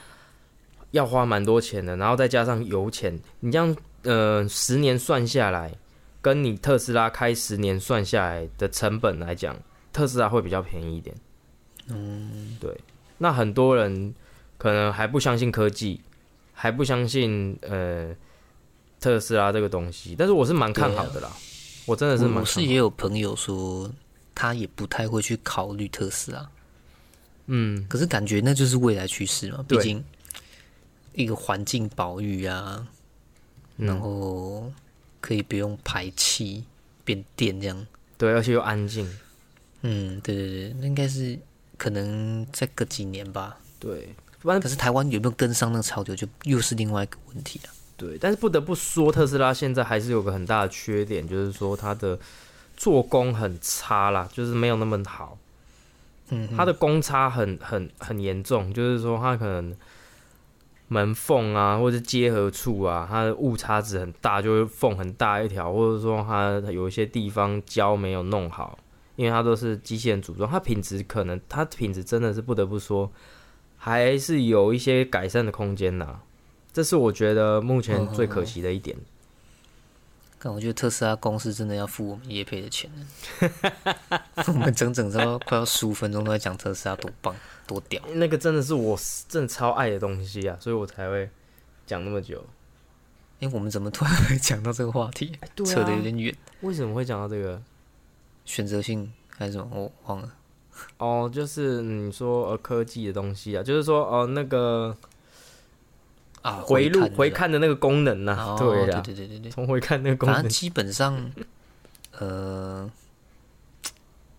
要花蛮多钱的，然后再加上油钱，你这样呃十年算下来，跟你特斯拉开十年算下来的成本来讲，特斯拉会比较便宜一点。嗯，对。那很多人可能还不相信科技，还不相信呃特斯拉这个东西，但是我是蛮看好的啦，我真的是蛮是也有朋友说，他也不太会去考虑特斯拉，嗯，可是感觉那就是未来趋势嘛。毕竟一个环境保育啊，嗯。然后可以不用排气变电这样。对，而且又安静，嗯，对对对，那应该是可能再隔几年吧。对，不然可是台湾有没有跟上那个潮流，就又是另外一个问题了。对，但是不得不说，特斯拉现在还是有个很大的缺点，就是说它的做工很差啦，就是没有那么好。嗯，它的公差很很很严重，就是说它可能门缝啊，或者接合处啊，它的误差值很大，就是缝很大一条，或者说它有一些地方胶没有弄好，因为它都是机器人组装，它品质可能它品质真的是不得不说，还是有一些改善的空间呐。这是我觉得目前最可惜的一点。但我觉得特斯拉公司真的要付我们业配的钱了。我们整整都快要十五分钟都在讲特斯拉多棒多屌。那个真的是我真的超爱的东西啊，所以我才会讲那么久。哎、我们怎么突然会讲到这个话题？扯得有点远。为什么会讲到这个？选择性还是什么？我忘了。哦，就是你说呃科技的东西啊，就是说哦、那个啊，回路看回看的那个功能呐、哦，对啦，对对对对对，从回看那个功能，反正基本上，呃，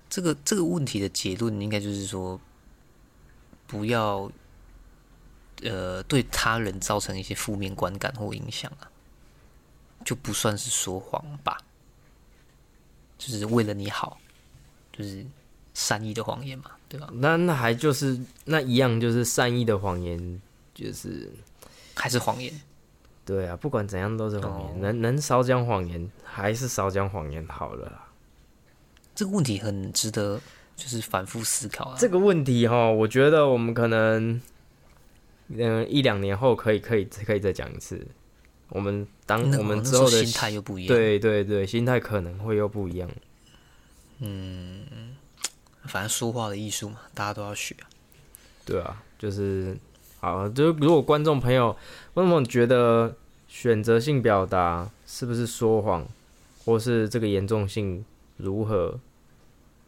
这个这个问题的结论应该就是说，不要呃对他人造成一些负面观感或影响啊，就不算是说谎吧，就是为了你好，就是善意的谎言嘛，对吧？那那还就是那一样，就是善意的谎言，就是还是谎言？对啊，不管怎样都是谎言，哦能能少讲谎言还是少讲谎言好了啦。这个问题很值得就是反复思考啊。这个问题哈，我觉得我们可能，嗯，一两年后可以可以可以再讲一次。我们当我们之后的心态又不一样。，对对对，心态可能会又不一样。嗯反正说话的艺术嘛，大家都要学啊。对啊，就是好，就是如果观众朋友，观众朋友觉得选择性表达是不是说谎，或是这个严重性如何，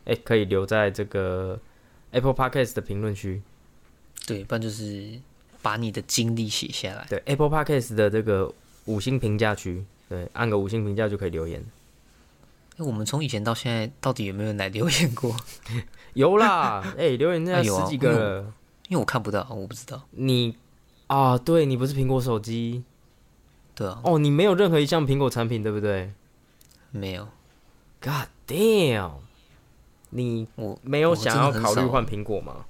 哎、可以留在这个 Apple Podcast 的评论区。对，不然就是把你的经历写下来。对 Apple Podcast 的这个五星评价区，对，按个五星评价就可以留言。哎，我们从以前到现在，到底有没有人来留言过？有啦，哎、留言现在十几个了。因为我看不到，我不知道。你啊，对你不是苹果手机对啊，哦，你没有任何一项苹果产品，对不对没有，？God damn！你我没有想要考虑换苹果吗？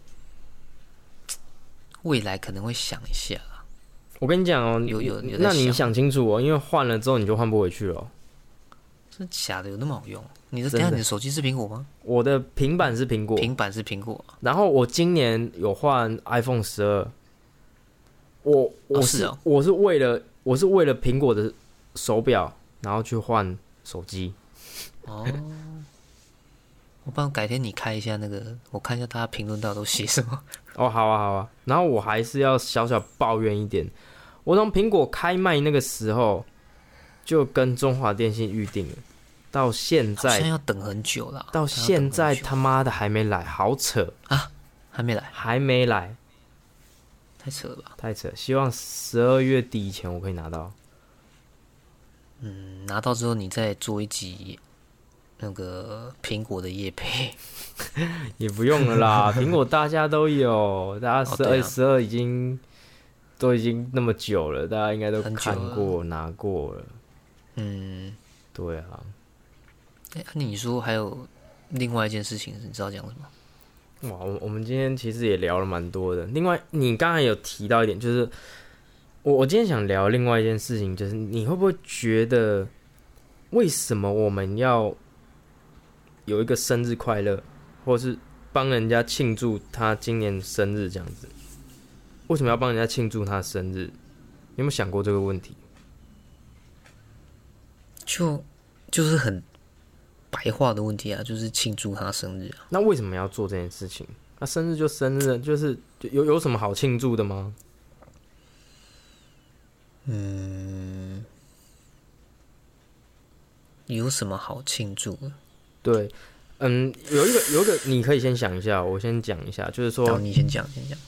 未来可能会想一下啦。我跟你讲哦，有有有那你想想清楚哦，因为换了之后你就换不回去了哦。真的假的？有那么好用？你的等下你的手机是苹果吗？我的平板是苹果，平板是苹果啊，然后我今年有换 iPhone 十二，我我是,、是哦我是为了我是为了苹果的手表，然后去换手机。哦。我帮改天你开一下那个，我看一下大家评论到都写什么。哦，好啊，好啊。然后我还是要小小抱怨一点，我从苹果开卖那个时候就跟中华电信预定了，到现在要等很久了，到现在他妈的还没来，好扯啊，还没来，还没来，太扯了吧？太扯。希望十二月底以前我可以拿到。嗯，拿到之后你再做一集那个苹果的叶配，也不用了啦，苹果大家都有，大家十二十二已经都已经那么久了，大家应该都看过拿过了。嗯，对啊，哎、那你说还有另外一件事情，你知道讲什么？哇，我我们今天其实也聊了蛮多的。另外，你刚才有提到一点，就是我我今天想聊另外一件事情，就是你会不会觉得为什么我们要有一个生日快乐，或是帮人家庆祝他今年生日这样子？为什么要帮人家庆祝他的生日？你有没有想过这个问题？就就是很白话的问题啊，就是庆祝他生日啊。那为什么要做这件事情？那生日就生日，就是有有什么好庆祝的吗？嗯有什么好庆祝的？对，嗯，有一个有一个，你可以先想一下，我先讲一下，就是，说，你先讲，先讲。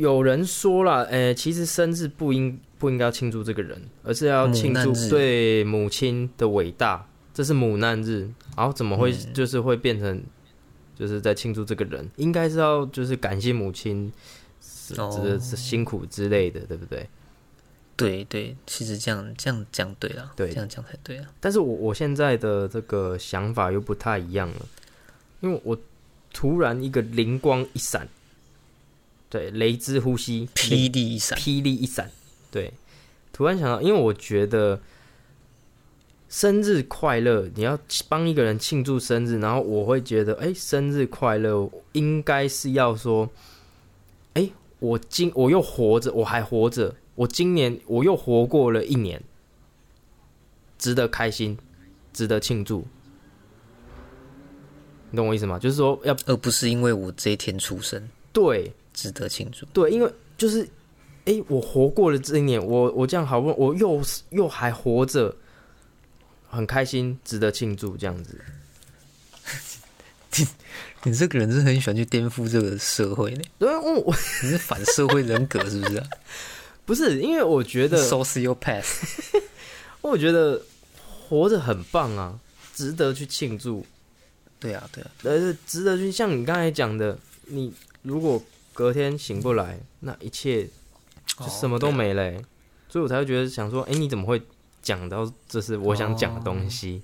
有人说了，诶、其实生日不应不应该要庆祝这个人，而是要庆祝对母亲的伟大，这是母难日，然后怎么会嗯就是会变成就是在庆祝这个人？应该是要就是感谢母亲，是哦是是辛苦之类的，对不对？对对，其实这样这样讲对了，对这样讲才对啊。但是我我现在的这个想法又不太一样了，因为我突然一个灵光一闪，对，雷之呼吸，霹雳一闪，霹雳一闪，对，突然想到，因为我觉得生日快乐，你要帮一个人庆祝生日，然后我会觉得，哎、生日快乐，应该是要说，哎、我今我又活着，我还活着，我今年我又活过了一年，值得开心，值得庆祝。你懂我意思吗？就是说要而不是因为我这一天出生对值得庆祝。对，因为就是，哎、我活过了这一年，我我这样好不容易，我又又还活着，很开心，值得庆祝，这样子。你你这个人是很喜欢去颠覆这个社会的，对，我我 你是反社会人格是不是、啊、不是因为我觉得，？Sociopath，我觉得活着很棒啊，值得去庆祝，对啊对啊，呃，值得去像你刚才讲的，你如果隔天醒不来，那一切就什么都哦没了欸、所以我才会觉得想说，哎、你怎么会讲到这是我想讲的东西？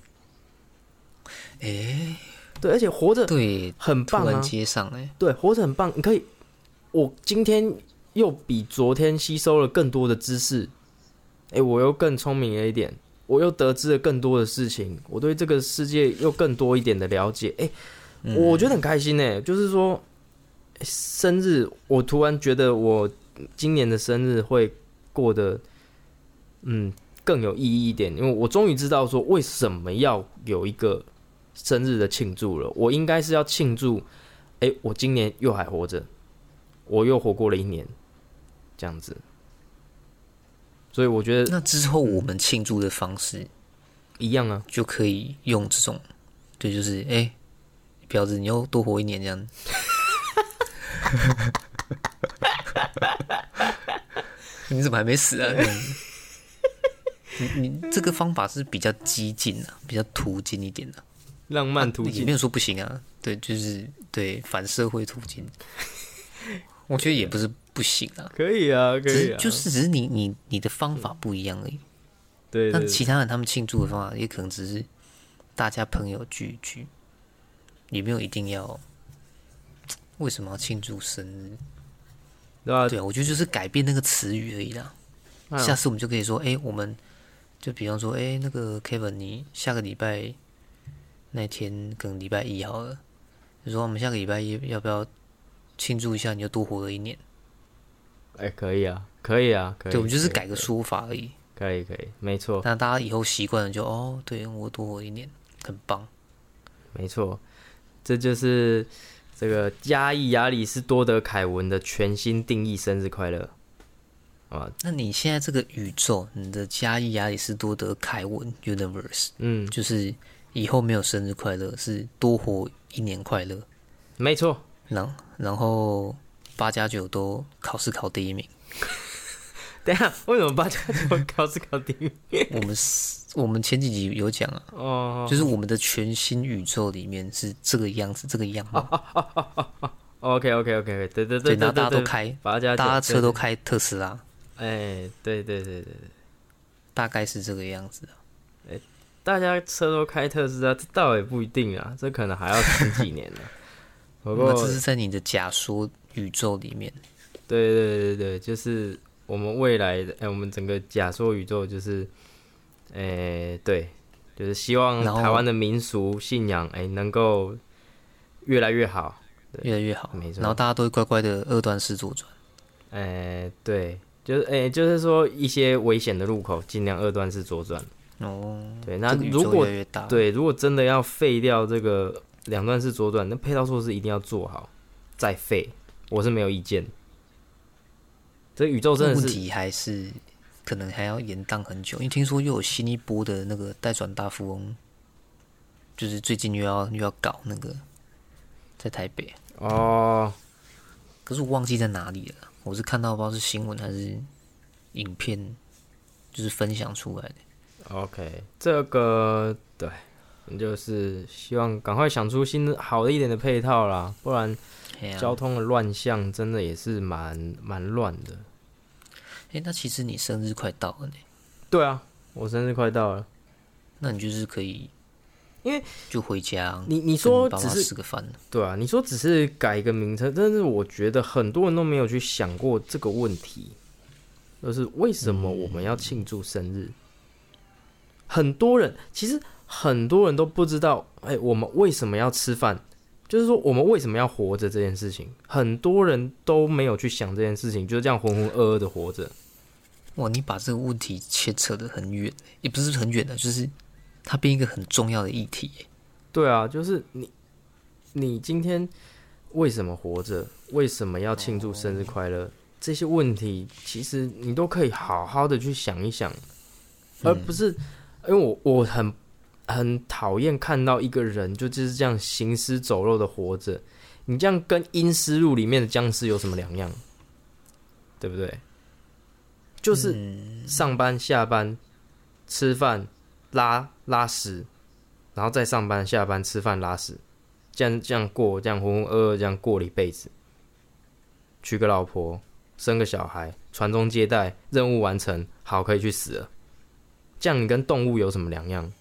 哎、对，而且活着对，很棒啊，接上哎、对，活着很棒。你可以，我今天又比昨天吸收了更多的知识，哎、我又更聪明了一点，我又得知了更多的事情，我对这个世界又更多一点的了解。哎、我觉得很开心呢。就是说，生日，我突然觉得我今年的生日会过得，嗯，更有意义一点，因为我终于知道说为什么要有一个生日的庆祝了。我应该是要庆祝，哎，我今年又还活着，我又活过了一年，这样子。所以我觉得，那之后我们庆祝的方式一样啊，就可以用这种，对，就是哎，婊子，你又多活一年这样。你怎么还没死啊？你你这个方法是比较激进的，比较途径一点的，浪漫途径，没有说不行啊。对，就是对反社会途径，我觉得也不是。不行啊，可以啊，可以，就是只是你你你的方法不一样而已。对，那其他人他们庆祝的方法也可能只是大家朋友聚一聚，也没有一定要为什么要庆祝生日？对啊，对啊，我觉得就是改变那个词语而已啦。下次我们就可以说，哎，我们就比方说，哎，那个 Kevin，你下个礼拜那天可能礼拜一好了，就说我们下个礼拜一要不要庆祝一下，你又多活了一年。哎，可以啊，可以啊，可以。对，我们就是改个说法而已。可以，可以，没错。那大家以后习惯了，就哦，对我多活一年，很棒。没错，这就是这个嘉义亚里士多德凯文的全新定义。生日快乐！啊，那你现在这个宇宙，你的嘉义亚里士多德凯文 Universe，嗯，就是以后没有生日快乐，是多活一年快乐。没错。然然后。八加九都考试考第一名，等下为什么八家九考试考第一名？我们我们前几集有讲啊，哦，就是我们的全新宇宙里面是这个样子，这个样貌。OK OK OK OK，对对对，然后大家都开八加，大家车都开特斯拉。哎，对对对对对，大概是这个样子啊。哎，大家车都开特斯拉，这倒也不一定啊，这可能还要等几年呢。不过这是在你的假说。宇宙里面，对对对对，就是我们未来的哎，我们整个假说宇宙就是，哎，对，就是希望台湾的民俗信仰哎能够越来越好，越来越好，没错。然后大家都会乖乖的二段式左转，哎，对，就是哎，就是说一些危险的路口尽量二段式左转。哦，对，那如果对，如果真的要废掉这个两段式左转，那配套措施一定要做好再废。我是没有意见，这宇宙真的是问题，还是可能还要延宕很久。因为听说又有新一波的那个代转大富翁，就是最近又要又要搞那个在台北哦。可是我忘记在哪里了，我是看到不知道是新闻还是影片，就是分享出来的。OK，这个对，就是希望赶快想出新的好的一点的配套啦，不然。交通的乱象真的也是蛮蛮乱的。哎，那其实你生日快到了呢。对啊，我生日快到了。那你就是可以，因为就回家。你你说只是吃个饭，对啊，你说只是改一个名称，但是我觉得很多人都没有去想过这个问题，就是为什么我们要庆祝生日？很多人其实很多人都不知道，哎，我们为什么要吃饭？就是说，我们为什么要活着这件事情，很多人都没有去想这件事情，就是这样浑浑噩噩的活着。哇，你把这个问题牵扯的很远，也不是很远的，就是它变一个很重要的议题。对啊，就是你，你今天为什么活着？为什么要庆祝生日快乐？这些问题，其实你都可以好好的去想一想，而不是因为我我很。很讨厌看到一个人就就是这样行尸走肉的活着，你这样跟《阴尸路》里面的僵尸有什么两样？对不对？就是上班、下班、吃饭、拉拉屎，然后再上班、下班、吃饭、拉屎，这样这样过，这样浑浑噩噩这样过了一辈子，娶个老婆，生个小孩，传宗接代，任务完成，好可以去死了。这样你跟动物有什么两样？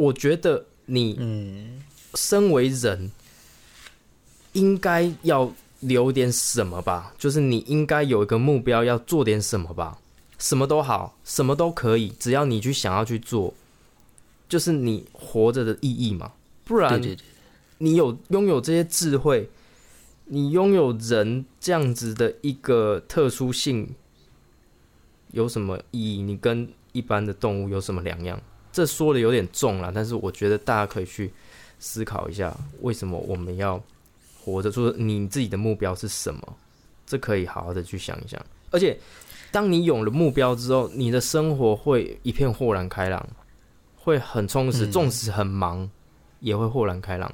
我觉得你，嗯，身为人，应该要留点什么吧？就是你应该有一个目标，要做点什么吧？什么都好，什么都可以，只要你去想要去做，就是你活着的意义嘛。不然，你有拥有这些智慧，你拥有人这样子的一个特殊性，有什么意义？你跟一般的动物有什么两样？这说的有点重了，但是我觉得大家可以去思考一下，为什么我们要活着？说你自己的目标是什么？这可以好好的去想一想。而且，当你有了目标之后，你的生活会一片豁然开朗，会很充实。纵使很忙，也会豁然开朗，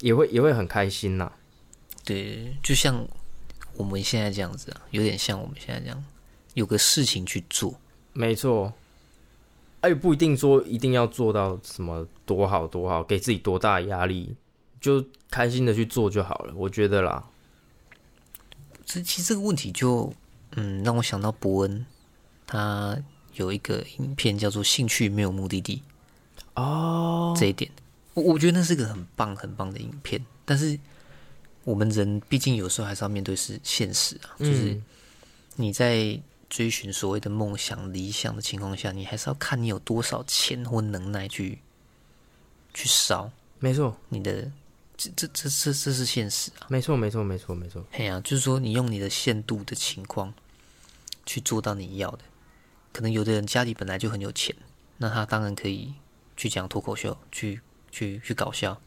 也会也会很开心呐。对，就像我们现在这样子啊，有点像我们现在这样，有个事情去做。没错。哎，不一定说一定要做到什么多好多好，给自己多大压力，就开心的去做就好了。我觉得啦，这其实这个问题就嗯，让我想到伯恩，他有一个影片叫做《兴趣没有目的地》哦，这一点，我我觉得那是个很棒很棒的影片。但是我们人毕竟有时候还是要面对是现实啊，就是你在。追寻所谓的梦想、理想的情况下，你还是要看你有多少钱或能耐去去烧。没错，你的这这这这这是现实啊！没错，没错，没错，没错。哎呀，就是说你用你的限度的情况去做到你要的。可能有的人家里本来就很有钱，那他当然可以去讲脱口秀，去去去搞笑。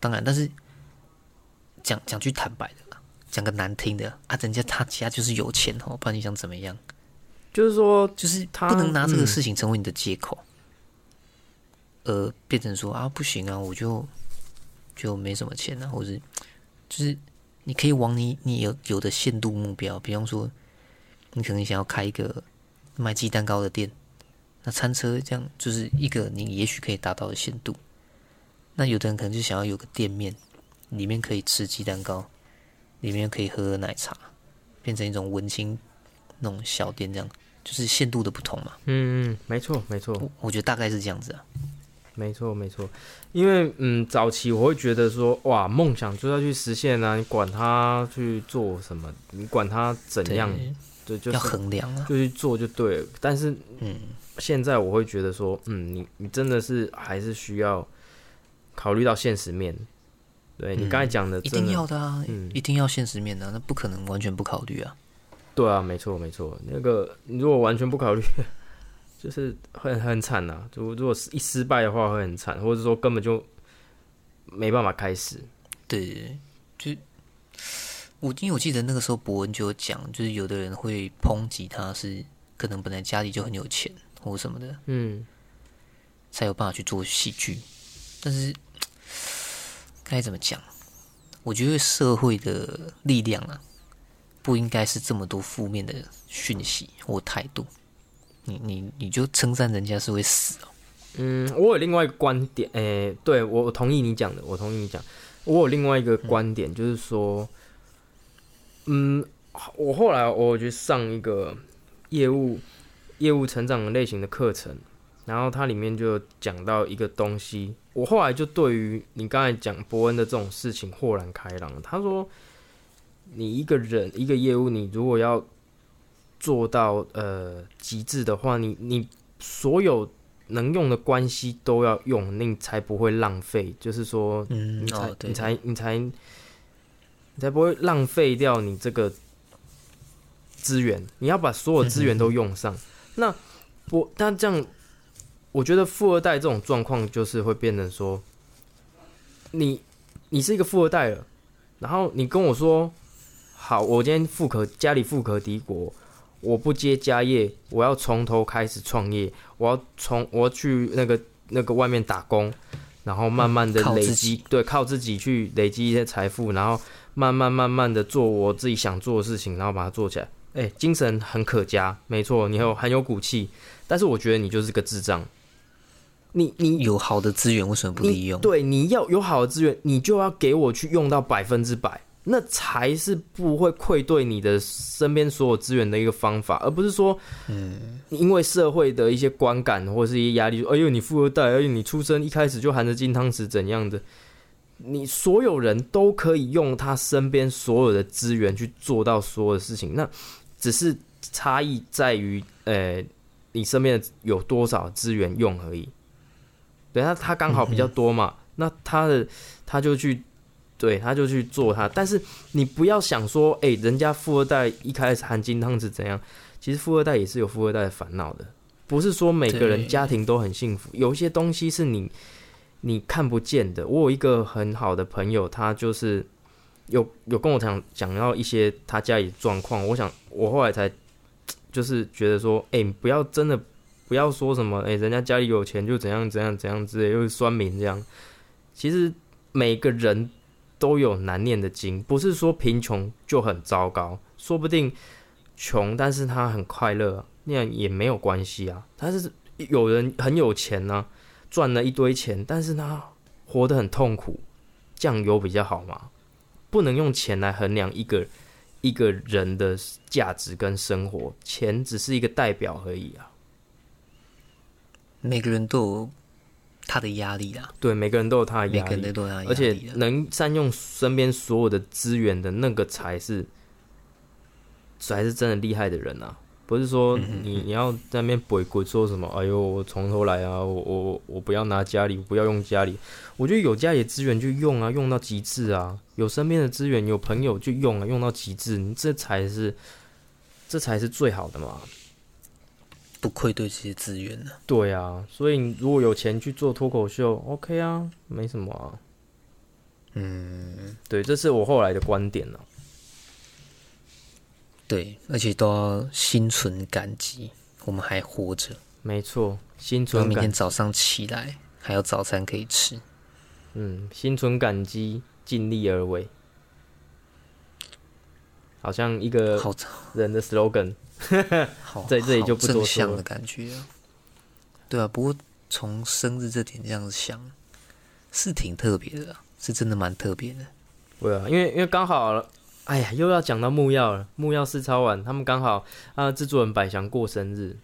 当然，但是讲讲句坦白的。讲个难听的啊，人家他家就是有钱哦，不然你想怎么样？就是说，就是他不能拿这个事情成为你的借口，呃，变成说啊，不行啊，我就就没什么钱啊，或者就是你可以往你你有有的限度目标，比方说，你可能想要开一个卖鸡蛋糕的店，那餐车这样就是一个你也许可以达到的限度。那有的人可能就想要有个店面，里面可以吃鸡蛋糕。里面可以喝奶茶，变成一种文青那种小店，这样就是限度的不同嘛。嗯嗯，没错没错，我觉得大概是这样子啊。没错没错，因为嗯，早期我会觉得说，哇，梦想就要去实现啊，你管他去做什么，你管他怎样，对，就要衡量啊，就去做就对了。但是嗯，现在我会觉得说，嗯，你你真的是还是需要考虑到现实面。对你刚才讲的，一定要的啊，一定要现实面的，那不可能完全不考虑啊。对啊，没错没错，那个你如果完全不考虑，就是会很惨呐。如如果是一失败的话，会很惨，或者说根本就没办法开始。对，就我因为我记得那个时候博文就有讲，就是有的人会抨击他是可能本来家里就很有钱或什么的，嗯，才有办法去做戏剧，但是。该怎么讲？我觉得社会的力量啊，不应该是这么多负面的讯息或态度。你你你就称赞人家是会死哦？嗯，我有另外一个观点，诶，对我我同意你讲的，我同意你讲。我有另外一个观点，就是说，嗯，我后来我去上一个业务业务成长类型的课程。然后它里面就讲到一个东西，我后来就对于你刚才讲伯恩的这种事情豁然开朗。他说，你一个人一个业务，你如果要做到呃极致的话，你你所有能用的关系都要用，你才不会浪费。就是说，嗯，你才你才你才你才不会浪费掉你这个资源。你要把所有资源都用上。那我，但这样。我觉得富二代这种状况就是会变成说，你你是一个富二代了，然后你跟我说，好，我今天富可家里富可敌国，我不接家业，我要从头开始创业，我要从我要去那个那个外面打工，然后慢慢的累积，对，靠自己去累积一些财富，然后慢慢慢慢的做我自己想做的事情，然后把它做起来。哎，精神很可嘉，没错，你有很有骨气，但是我觉得你就是个智障。你你有好的资源，为什么不利用？对，你要有好的资源，你就要给我去用到百分之百，那才是不会愧对你的身边所有资源的一个方法，而不是说，嗯，因为社会的一些观感或者是一些压力，哎呦，你富二代，哎呦，你出生一开始就含着金汤匙怎样的？你所有人都可以用他身边所有的资源去做到所有的事情，那只是差异在于，呃，你身边有多少资源用而已。等下他刚好比较多嘛，那他的他就去，对，他就去做他。但是你不要想说，哎、人家富二代一开始含金汤匙怎样？其实富二代也是有富二代的烦恼的，不是说每个人家庭都很幸福，有一些东西是你你看不见的。我有一个很好的朋友，他就是有有跟我讲讲到一些他家里的状况，我想我后来才就是觉得说，哎、你不要真的不要说什么，哎、人家家里有钱就怎样怎样怎样之类，又是酸民这样。其实每个人都有难念的经，不是说贫穷就很糟糕，说不定穷但是他很快乐，那样也没有关系啊。他是有人很有钱呢、赚了一堆钱，但是他活得很痛苦，这样有比较好吗？不能用钱来衡量一个一个人的价值跟生活，钱只是一个代表而已啊。每个人都有他的压力啦，对，每个人都有他的压力每个人，都有他的压而且。能善用身边所有的资源的那个才是，才是真的厉害的人啊！不是说嗯你你要在那边鬼鬼说什么，哎呦，我从头来啊，我我我不要拿家里，我不要用家里。我觉得有家里的资源就用啊，用到极致啊；有身边的资源，有朋友就用啊，用到极致，你这才是，这才是最好的嘛。不愧对这些资源呢、对啊，所以你如果有钱去做脱口秀，OK 啊，没什么啊。嗯，对，这是我后来的观点呢、对，而且都要心存感激，我们还活着，没错，心存感天早上起来还有早餐可以吃。嗯，心存感激，尽力而为，好像一个好。人的 slogan。好，在这里就不多说正向的感觉啊。对啊，不过从生日这点这样子想，是挺特别的啊，是真的蛮特别的。对啊，因为因为刚好，哎呀，又要讲到木曜了。木曜四超晚，他们刚好啊，制作人百祥过生日。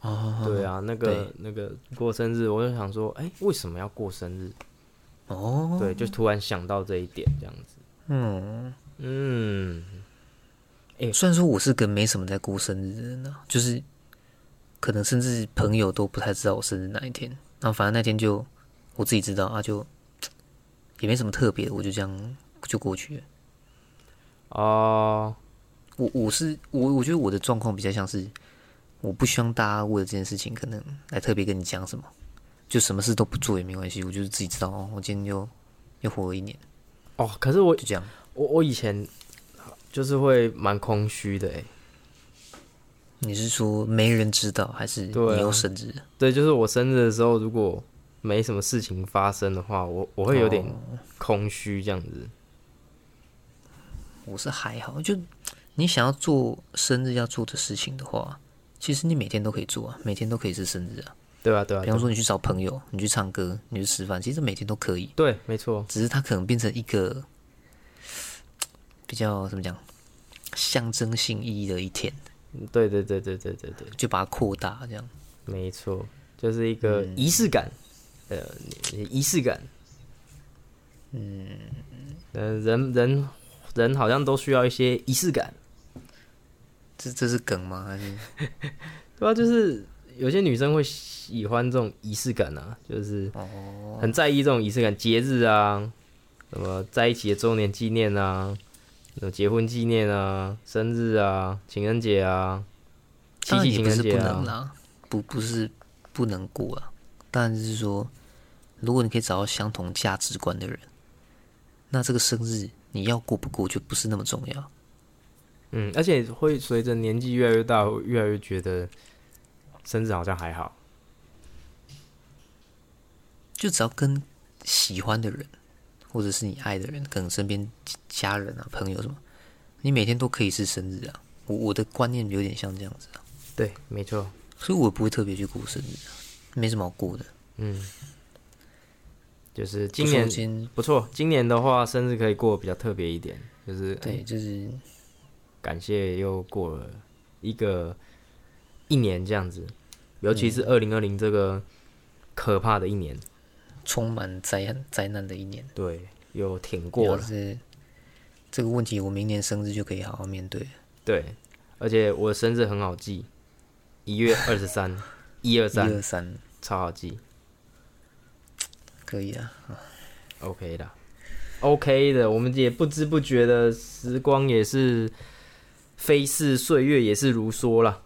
哦，对啊，那个那个过生日，我就想说，哎、为什么要过生日？哦，对，就突然想到这一点，这样子。嗯，嗯，虽然说我是个没什么在过生日的人啊，就是可能甚至朋友都不太知道我生日哪一天，然后反正那天就我自己知道啊，就也没什么特别，我就这样就过去了。哦，我我是我我觉得我的状况比较像是，我不希望大家为了这件事情可能来特别跟你讲什么，就什么事都不做也没关系，我就是自己知道哦，我今天又又活了一年，哦，可是我就这样。我我以前就是会蛮空虚的，哎，你是说没人知道，还是你有生日？对，就是我生日的时候，如果没什么事情发生的话，我我会有点哦空虚这样子。我是还好，就你想要做生日要做的事情的话，其实你每天都可以做啊，每天都可以是生日啊。对啊，对啊，比方说你去找朋友，你去唱歌，你去吃饭，其实每天都可以，对，没错，只是它可能变成一个比较怎么讲，象征性意义的一天，对对对对对对对，就把它扩大这样。没错，就是一个仪式感，呃，仪式感。嗯，呃，人人人好像都需要一些仪式感，这这是梗吗？还是？对啊，就是有些女生会喜欢这种仪式感啊，就是哦，很在意这种仪式感，节日啊，什么在一起的周年纪念啊，什么结婚纪念啊，生日啊，情人节啊，七夕情人节啊，能啦，不不是不能过啊，但是说，如果你可以找到相同价值观的人，那这个生日你要过不过就不是那么重要。嗯，而且会随着年纪越来越大，越来越觉得生日好像还好。就只要跟喜欢的人，或者是你爱的人，可能身边家人啊、朋友什么，你每天都可以是生日啊。我我的观念有点像这样子啊，对，没错，所以我不会特别去过生日啊，没什么好过的。嗯，就是今年不错，今年的话生日可以过得比较特别一点，就是对，就是感谢又过了一个一年这样子，尤其是二零二零这个可怕的一年，充满灾难灾难的一年。对，又挺过了，是这个问题，我明年生日就可以好好面对了。对，而且我的生日很好记，一月二十三，一二一三，二三，超好记。可以啊。OK 的，OK 的，我们也不知不觉的时光也是飞逝，岁月也是如梭了。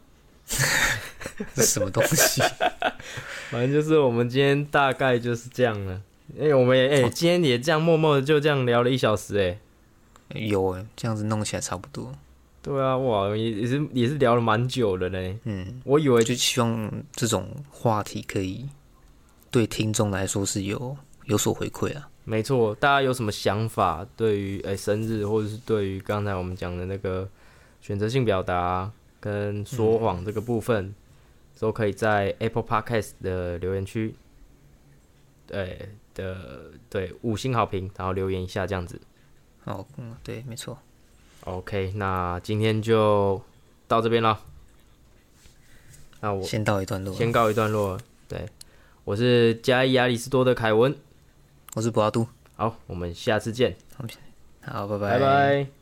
这 什么东西？反正就是我们今天大概就是这样了。哎、我们也哎、今天也这样默默的就这样聊了一小时哎、有哎，这样子弄起来差不多。对啊，哇，也也是也是聊了蛮久的嘞。嗯，我以为就希望这种话题可以对听众来说是有有所回馈啊。没错，大家有什么想法？对于哎、生日，或者是对于刚才我们讲的那个选择性表达跟说谎这个部分，都可以在 Apple Podcast 的留言区，对的对五星好评，然后留言一下这样子。哦，嗯，对，没错。OK，那今天就到这边了。那我先告一段落。先告一段落。对，我是加伊亚里士多的凯文。我是博阿杜，好，我们下次见，好，拜拜拜拜